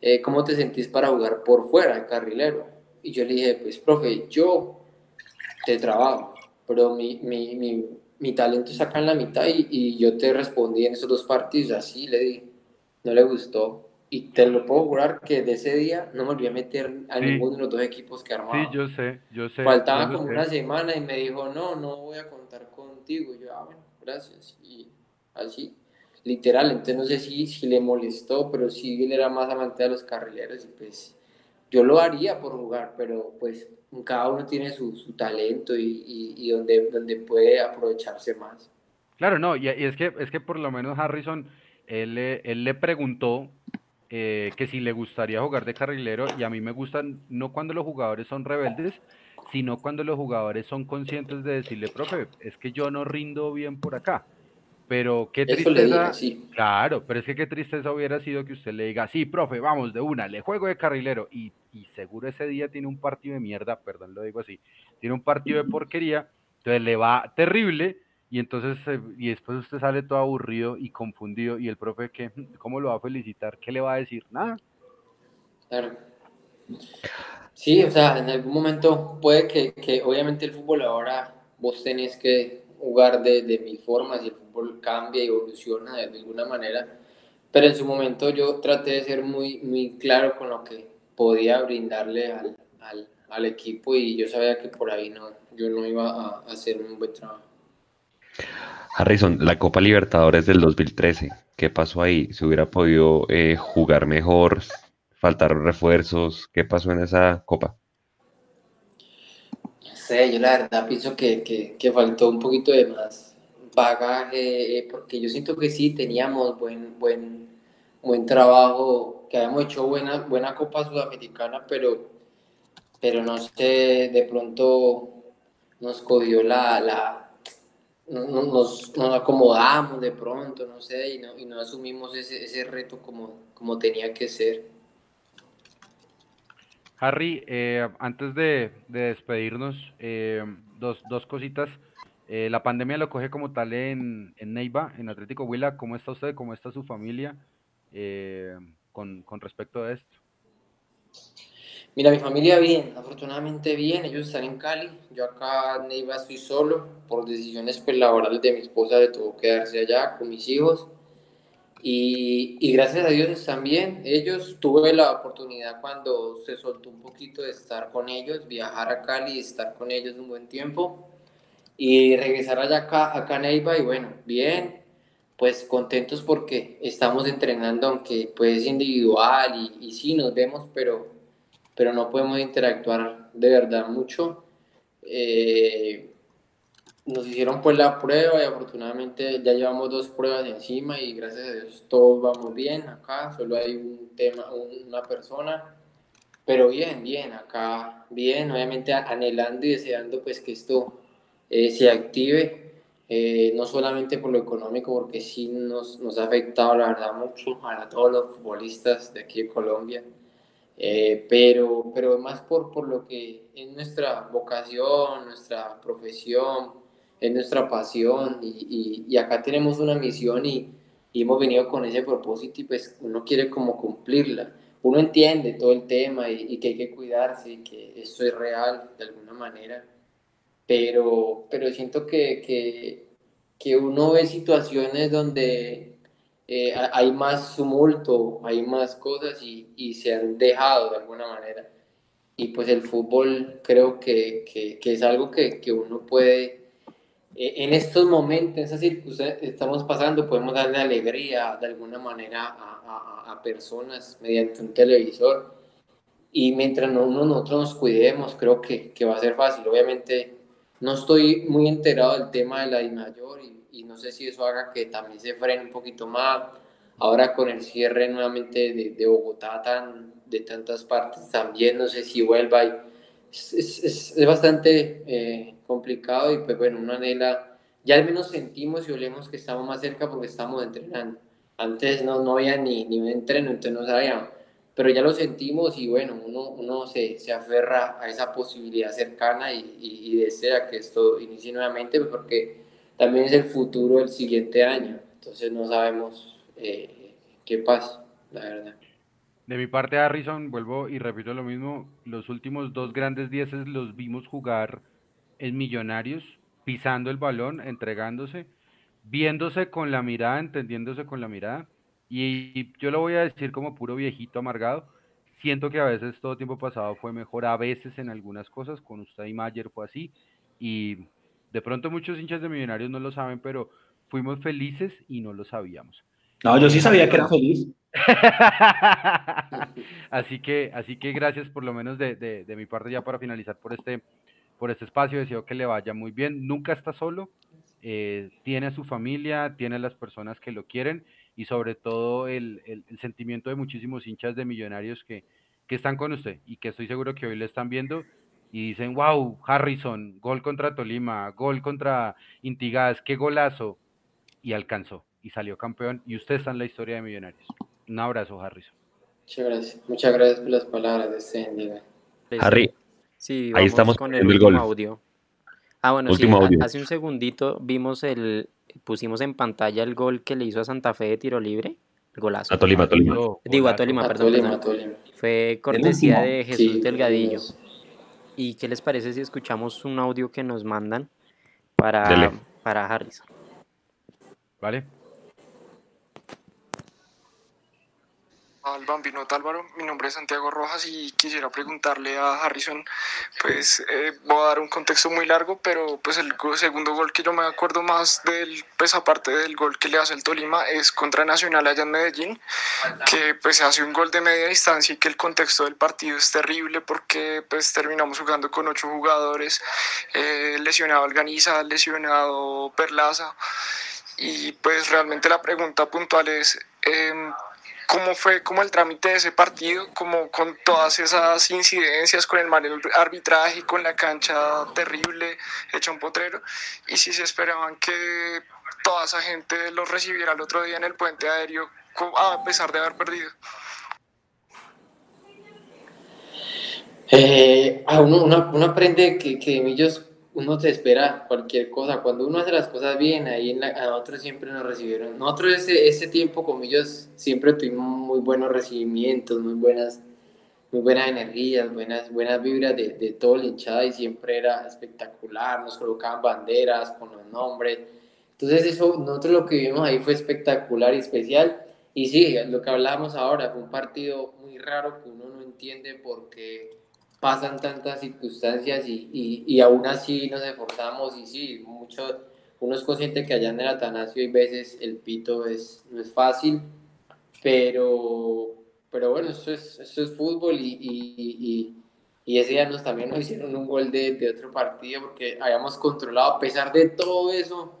eh, ¿cómo te sentís para jugar por fuera, carrilero? Y yo le dije, pues, profe, yo te trabajo, pero mi, mi, mi, mi talento es acá en la mitad y, y yo te respondí en esos dos partidos, así le dije, no le gustó y te lo puedo jurar que de ese día no me volví a meter a ninguno de los dos equipos que armaba. Sí, yo sé, yo sé. Faltaba como una semana y me dijo, no, no voy a contar contigo. Y yo, ah, bueno, gracias. Y así, literal. Entonces no sé si, si le molestó, pero sí él era más amante de los carrileros y pues yo lo haría por jugar, pero pues cada uno tiene su, su talento y, y, y, donde, donde puede aprovecharse más. Claro, no, y, es, que, es que por lo menos Harrison, él, él le preguntó eh, que si le gustaría jugar de carrilero y a mí me gustan no cuando los jugadores son rebeldes, sino cuando los jugadores son conscientes de decirle, profe, es que yo no rindo bien por acá. Pero qué tristeza. Claro, pero es que qué tristeza hubiera sido que usted le diga, sí, profe, vamos de una, le juego de carrilero. Y, y seguro ese día tiene un partido de mierda, perdón, lo digo así, tiene un partido de porquería, entonces le va terrible y entonces, eh, y después usted sale todo aburrido y confundido, y el profe, ¿qué? ¿cómo lo va a felicitar? ¿Qué le va a decir? Nada. Claro. Sí, o sea, en algún momento puede que, que obviamente el fútbol ahora vos tenés que jugar de, de, mil formas y el fútbol cambia y evoluciona de, alguna manera, pero en su momento yo traté de ser muy, muy claro con lo que podía brindarle al, al, al equipo y yo sabía que por ahí no, yo no iba a hacer un buen trabajo. Harrison, la Copa Libertadores del 2013, ¿qué pasó ahí? ¿Se hubiera podido eh, jugar mejor? ¿Faltaron refuerzos? ¿Qué pasó en esa Copa? No sé, yo la verdad pienso que, faltó un poquito de más bagaje, eh, porque yo siento que sí, teníamos buen, buen, buen trabajo, que habíamos hecho buena, buena Copa Sudamericana, pero, pero no sé, de pronto nos cogió la, la nos, nos, acomodamos de pronto, no sé, y no, y no asumimos ese, ese reto como, como tenía que ser. Harry, eh, antes de, de despedirnos, eh, dos, dos, cositas. Eh, la pandemia lo coge como tal en, en, Neiva, en Atlético Huila. ¿Cómo está usted? ¿Cómo está su familia con, con respecto a esto? Mira, mi familia bien, afortunadamente bien, ellos están en Cali, yo acá en Neiva estoy solo, por decisiones pues, laborales de mi esposa de tuvo que quedarse allá con mis hijos. Y, y, gracias a Dios están bien, ellos tuve la oportunidad cuando se soltó un poquito de estar con ellos, viajar a Cali estar con ellos un buen tiempo y regresar allá acá, acá a Neiva y bueno, bien, pues contentos porque estamos entrenando aunque pues es individual y, y sí nos vemos pero pero no podemos interactuar de verdad mucho. Eh, nos hicieron pues la prueba y afortunadamente ya llevamos dos pruebas encima y gracias a Dios todos vamos bien acá, solo hay un tema, una persona, pero bien, bien, acá bien, obviamente anhelando y deseando pues que esto eh, se active, eh, no solamente por lo económico, porque sí nos, nos ha afectado la verdad mucho a todos los futbolistas de aquí de Colombia, eh, pero, pero más por, por lo que es nuestra vocación, nuestra profesión, es nuestra pasión y, y, acá tenemos una misión y, y, hemos venido con ese propósito y pues uno quiere como cumplirla. Uno entiende todo el tema y, que hay que cuidarse y que esto es real de alguna manera, pero, pero siento que, que, que uno ve situaciones donde eh, hay más tumulto, hay más cosas y, y, se han dejado de alguna manera. Y pues el fútbol creo que, que, que es algo que, que, uno puede, eh, en estos momentos, en esas circunstancias que estamos pasando, podemos darle alegría de alguna manera a, a, a personas mediante un televisor. Y mientras uno, nosotros nos cuidemos, creo que, va a ser fácil. Obviamente no estoy muy enterado del tema de la mayor y y no sé si eso haga que también se frene un poquito más. Ahora con el cierre nuevamente de, de Bogotá, tan, de tantas partes, también no sé si vuelva. Y es, es, es, bastante eh, complicado y pues bueno, una anhela, ya al menos sentimos y olemos que estamos más cerca porque estamos entrenando. Antes no, no había ni, ni un entreno, entonces no sabíamos pero ya lo sentimos y bueno, uno, uno se, se aferra a esa posibilidad cercana y, y, y, desea que esto inicie nuevamente porque también es el futuro del siguiente año. Entonces no sabemos eh, qué pasa, la verdad. De mi parte, Harrison, vuelvo y repito lo mismo, los últimos dos grandes dieces los vimos jugar en Millonarios, pisando el balón, entregándose, viéndose con la mirada, entendiéndose con la mirada. Y yo lo voy a decir como puro viejito amargado. Siento que a veces todo tiempo pasado fue mejor, a veces en algunas cosas, con usted y Mayer fue así. Y de pronto muchos hinchas de Millonarios no lo saben, pero fuimos felices y no lo sabíamos. No, yo sí sabía que era feliz. así que, así que gracias por lo menos de, de, mi parte ya para finalizar por este, por este espacio. Deseo que le vaya muy bien. Nunca está solo. Eh, tiene a su familia, tiene a las personas que lo quieren y sobre todo el, el, el sentimiento de muchísimos hinchas de millonarios que, que están con usted y que estoy seguro que hoy le están viendo y dicen, wow, Harrison, gol contra Tolima, gol contra Intigas, qué golazo. Y alcanzó y salió campeón. Y usted está en la historia de Millonarios. Un abrazo, Harrison. Muchas gracias. Muchas gracias por las palabras de este Harry, sí, ahí estamos con el, último audio. Ah, bueno, sí, hace un segundito vimos el, pusimos en pantalla el gol que le hizo a Santa Fe de tiro libre. Golazo. A Tolima, Tolima. Digo, a Tolima, perdón. Fue cortesía de Jesús Delgadillo. ¿Y qué les parece si escuchamos un audio que nos mandan para, para Harrison? Vale. Al Bambino Tálvaro. Mi nombre es Santiago Rojas y quisiera preguntarle a Harrison, pues eh, voy a dar un contexto muy largo, pero pues el segundo gol que yo me acuerdo más del, pues aparte del gol que le hace el Tolima, es contra Nacional allá en Medellín, que pues hace un gol de media distancia y que el contexto del partido es terrible porque pues terminamos jugando con ocho jugadores, eh, lesionado Alganiza, lesionado Perlaza. Y pues realmente la pregunta puntual es, em, ¿cómo fue como el trámite de ese partido? Como con todas esas incidencias, con el mal arbitraje, con la cancha terrible, hecha un potrero. Y si se esperaban que toda esa gente los recibiera el otro día en el puente aéreo, a pesar de haber perdido. Eh, uno, uno, aprende que, que ellos uno se espera cualquier cosa. Cuando uno hace las cosas bien, ahí en la, a nosotros siempre nos recibieron. Nosotros ese, ese tiempo con ellos siempre tuvimos muy buenos recibimientos, muy buenas, muy buenas energías, buenas, buenas vibras de, de todo el hinchada y siempre era espectacular. Nos colocaban banderas con los nombres. Entonces eso, nosotros lo que vimos ahí fue espectacular y especial. Y sí, lo que hablábamos ahora fue un partido muy raro que uno no entiende por qué pasan tantas circunstancias y, y, y, aún así nos esforzamos y sí, mucho, uno es consciente que allá en el Atanasio hay veces el pito es, no es fácil, pero, pero bueno, eso es, eso es fútbol y, y, y, ese día nos también nos hicieron un gol de, de, otro partido porque habíamos controlado, a pesar de todo eso,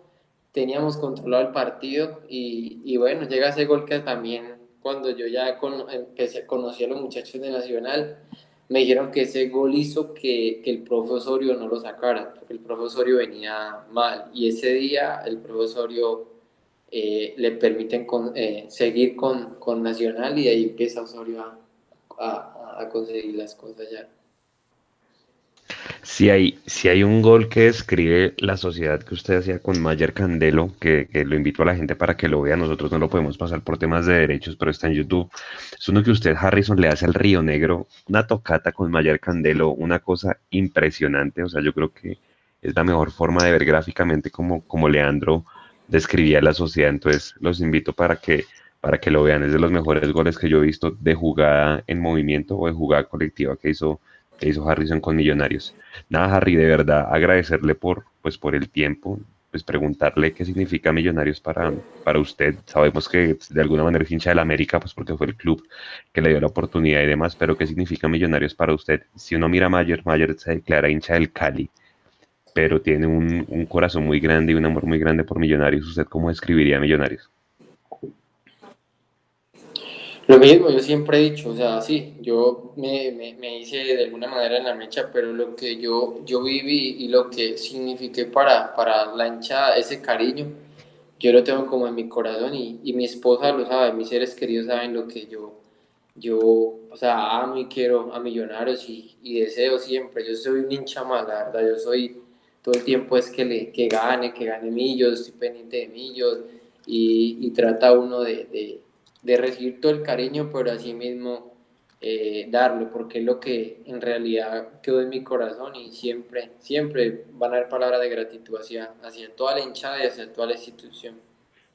teníamos controlado el partido y, bueno, llega ese gol que también cuando yo ya con, empecé, conocí a los muchachos de Nacional, me dijeron que ese gol hizo que, que el profesorio no lo sacara, porque el profesorio venía mal. Y ese día el profesorio eh, le permiten eh, seguir con, con, Nacional y ahí empieza Osorio a, a conseguir las cosas ya. Si hay, si hay un gol que describe la sociedad que usted hacía con Mayer Candelo, que, lo invito a la gente para que lo vea, nosotros no lo podemos pasar por temas de derechos, pero está en YouTube. Es uno que usted, Harrison, le hace al Río Negro, una tocata con Mayer Candelo, una cosa impresionante. O sea, yo creo que es la mejor forma de ver gráficamente como, como Leandro describía la sociedad. Entonces, los invito para que, para que lo vean. Es de los mejores goles que yo he visto de jugada en movimiento o de jugada colectiva que hizo que hizo Harrison con Millonarios. Nada, Harry, de verdad agradecerle por, pues, por el tiempo, pues preguntarle qué significa Millonarios para, para usted. Sabemos que de alguna manera es hincha del América, pues porque fue el club que le dio la oportunidad y demás, pero qué significa Millonarios para usted. Si uno mira a Mayer, Mayer se declara hincha del Cali, pero tiene un, un corazón muy grande y un amor muy grande por Millonarios. ¿Usted cómo describiría Millonarios? Lo mismo, yo siempre he dicho, o sea, sí, yo me, me, hice de alguna manera en la mecha, pero lo que yo, yo viví y lo que signifiqué para, para la hinchada, ese cariño, yo lo tengo como en mi corazón y, y mi esposa lo sabe, mis seres queridos saben lo que yo, yo, o sea, amo y quiero a Millonarios y, y deseo siempre, yo soy un hincha más, la verdad, yo soy, todo el tiempo es que, le, que gane, que gane Millos, estoy pendiente de Millos y, y trata uno de de recibir todo el cariño, pero así mismo eh, darlo, porque es lo que en realidad quedó en mi corazón y siempre, siempre van a haber palabras de gratitud hacia, hacia toda la hinchada y hacia toda la institución.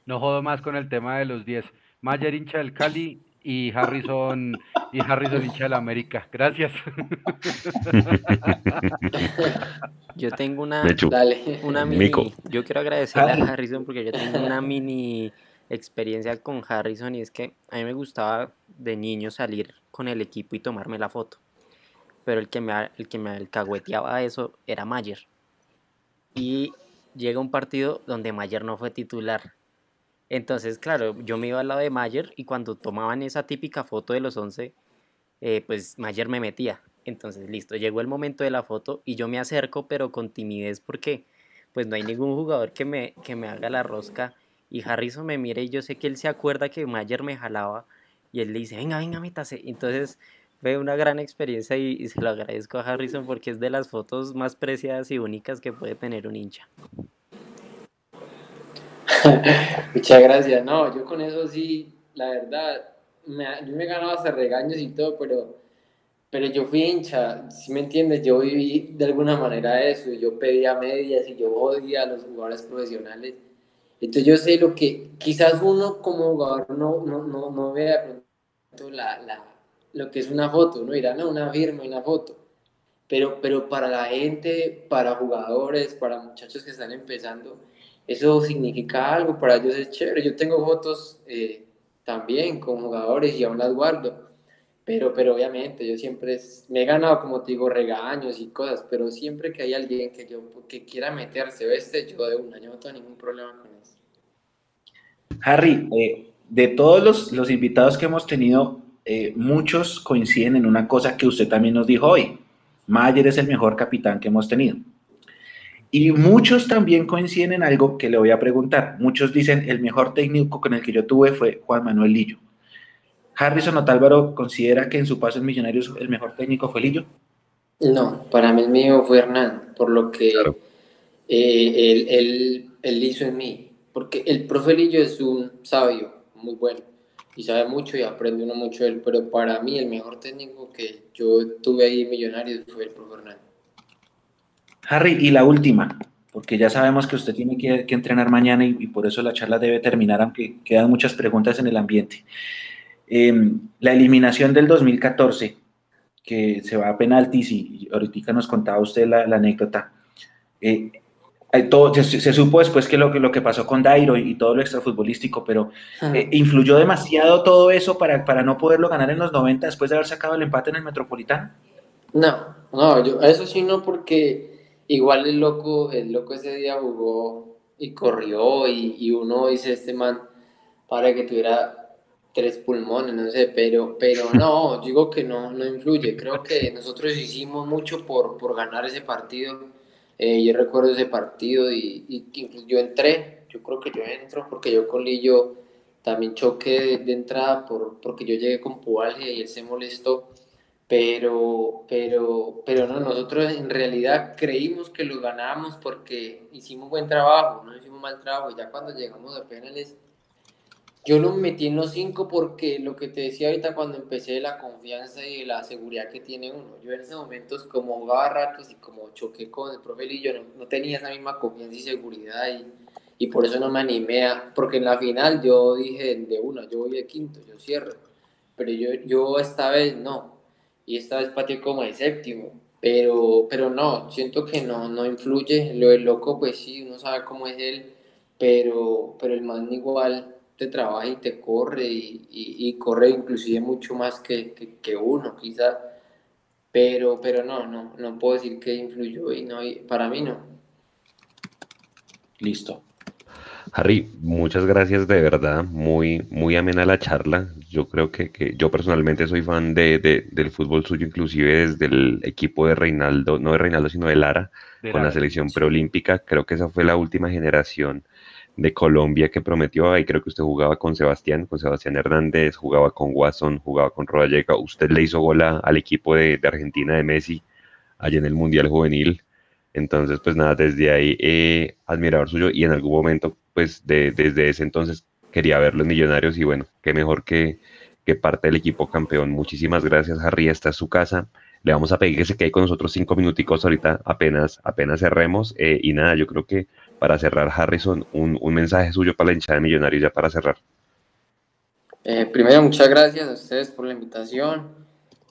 No jodo más con el tema de los 10. Mayer hincha del Cali y Harrison y Harrison hincha del América. Gracias. Yo tengo una, una mini, yo quiero agradecerle a Harrison porque yo tengo una mini experiencia con Harrison y es que a mí me gustaba de niño salir con el equipo y tomarme la foto. Pero el que me, el que me alcahueteaba eso era Mayer. Y llega un partido donde Mayer no fue titular. Entonces, claro, yo me iba al lado de Mayer y cuando tomaban esa típica foto de los 11, eh, pues Mayer me metía. Entonces, listo, llegó el momento de la foto y yo me acerco, pero con timidez porque pues no hay ningún jugador que me, que me haga la rosca y Harrison me mira y yo sé que él se acuerda que Mayer me jalaba y él le dice, venga, venga, métase. Entonces fue una gran experiencia y, se lo agradezco a Harrison porque es de las fotos más preciadas y únicas que puede tener un hincha. Muchas gracias. No, yo con eso sí, la verdad, yo me ganaba hasta regaños y todo, pero, pero yo fui hincha, si me entiendes, yo viví de alguna manera eso, yo pedía medias y yo odia a los jugadores profesionales entonces yo sé lo que quizás uno como jugador no, no, no, no vea la, la, lo que es una foto, ¿no? Dirán, no, una firma, una foto. Pero, pero para la gente, para jugadores, para muchachos que están empezando, eso significa algo, para ellos es chévere. Yo tengo fotos eh, también con jugadores y aún las guardo, pero, pero obviamente yo siempre me he ganado, como te digo, regaños y cosas, pero siempre que hay alguien que, yo, que quiera meterse, este, yo de un año no tengo ningún problema con eso. Harry, eh, de todos los, los, invitados que hemos tenido, eh, muchos coinciden en una cosa que usted también nos dijo hoy. Mayer es el mejor capitán que hemos tenido. Y muchos también coinciden en algo que le voy a preguntar. Muchos dicen, el mejor técnico con el que yo tuve fue Juan Manuel Lillo. ¿Harrison Otálvaro considera que en su paso en Millonarios el mejor técnico fue Lillo? No, para mí el mío fue Hernán, por lo que eh, él, él, hizo en mí. Porque el profe Lillo es un sabio, muy bueno, y sabe mucho y aprende uno mucho de él, pero para mí el mejor técnico que yo tuve ahí en Millonarios fue el profe Hernán. Harry, y la última, porque ya sabemos que usted tiene que, entrenar mañana y, por eso la charla debe terminar, aunque quedan muchas preguntas en el ambiente. Em, la eliminación del 2014, que se va a penaltis, y, ahorita nos contaba usted la, anécdota. Eh, todo, se, supo después que lo, que lo que pasó con Dairo y, todo lo extrafutbolístico, pero eh, influyó demasiado todo eso para, para no poderlo ganar en los 90 después de haber sacado el empate en el Metropolitano. No, no, yo, eso sí no, porque igual el loco, el loco ese día jugó y corrió y, uno dice, este man, para que tuviera tres pulmones, no sé, pero, pero no, digo que no, no influye. Creo que nosotros hicimos mucho por, por ganar ese partido. Eh, yo recuerdo ese partido y, y, yo entré, yo creo que yo entro porque yo con Lillo también choqué de, entrada por, porque yo llegué con pubalgia y él se molestó pero, pero, pero no, nosotros en realidad creímos que lo ganábamos porque hicimos buen trabajo, no hicimos mal trabajo, y ya cuando llegamos a penales, yo lo metí en los cinco porque lo que te decía ahorita cuando empecé la confianza y la seguridad que tiene uno, yo en esos momentos como jugaba ratos y como choqué con el profe Lillo, no, no tenía esa misma confianza y seguridad y, y por eso no me animé a, porque en la final yo dije de una, yo voy de quinto, yo cierro, pero yo, yo esta vez no, y esta vez pateé como de séptimo. Pero, pero no, siento que no, no influye. Lo del loco, pues sí, uno sabe cómo es él, pero, pero el man igual te trabaja y te corre y, y, corre inclusive mucho más que, que, que, uno, quizás. Pero, pero no, no, no puedo decir que influyó y no, para mí no. Listo. Harry, muchas gracias de verdad, muy, muy amena la charla. Yo creo que, que yo personalmente soy fan de, del fútbol suyo, inclusive desde el equipo de Reinaldo, no de Reinaldo, sino de Lara, con la selección preolímpica. Creo que esa fue la última generación de Colombia que prometió. Ahí creo que usted jugaba con Sebastián, con Sebastián Hernández, jugaba con Watson, jugaba con Rodallega. Usted le hizo gola al equipo de, Argentina de Messi, allá en el Mundial Juvenil. Entonces, pues nada, desde ahí, eh, admirador suyo y en algún momento pues de, desde ese entonces quería ver los millonarios y bueno, qué mejor que, que parte del equipo campeón. Muchísimas gracias, Harry. Esta es su casa. Le vamos a pedir que se quede con nosotros cinco minuticos ahorita, apenas, apenas cerremos. Eh, y nada, yo creo que para cerrar, Harrison, un, un, mensaje suyo para la hinchada de Millonarios ya para cerrar. Eh, primero, muchas gracias a ustedes por la invitación,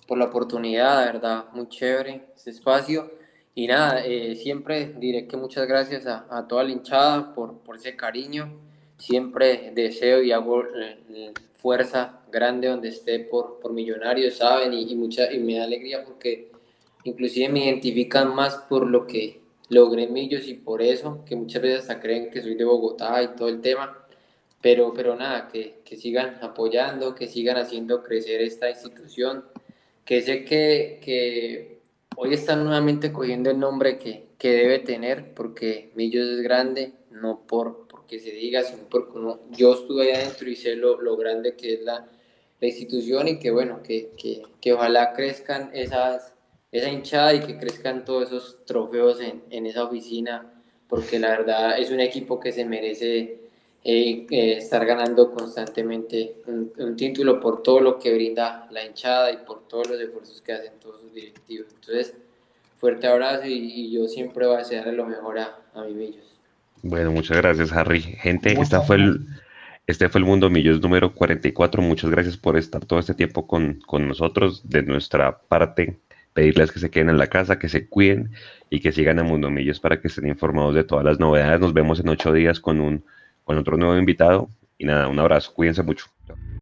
por la oportunidad, de verdad, muy chévere este espacio. Y nada, eh, siempre diré que muchas gracias a, a toda la hinchada por, por, ese cariño. Siempre deseo y hago eh, fuerza grande donde esté por, por Millonarios, ¿saben? Y, mucha, y me da alegría porque inclusive me identifican más por lo que logré en Millos y por eso, que muchas veces hasta creen que soy de Bogotá y todo el tema. Pero, pero nada, que, que sigan apoyando, que sigan haciendo crecer esta institución, que sé que, que hoy están nuevamente cogiendo el nombre que, que debe tener, porque Millos es grande, no por porque se diga, sino porque yo estuve ahí adentro y sé lo, lo grande que es la, la, institución y que bueno, que, que, que, ojalá crezcan esas, esa hinchada y que crezcan todos esos trofeos en, en esa oficina, porque la verdad es un equipo que se merece eh, estar ganando constantemente un, título por todo lo que brinda la hinchada y por todos los esfuerzos que hacen todos sus directivos. Entonces, fuerte abrazo y, yo siempre voy a desearle lo mejor a, a mis millos. Bueno, muchas gracias, Harry. Gente, esta fue Este fue el Mundo Millos número 44. Muchas gracias por estar todo este tiempo con, con nosotros. De nuestra parte, pedirles que se queden en la casa, que se cuiden y que sigan a Mundo Millos para que estén informados de todas las novedades. Nos vemos en ocho días con, un, con otro nuevo invitado. Y nada, un abrazo. Cuídense mucho.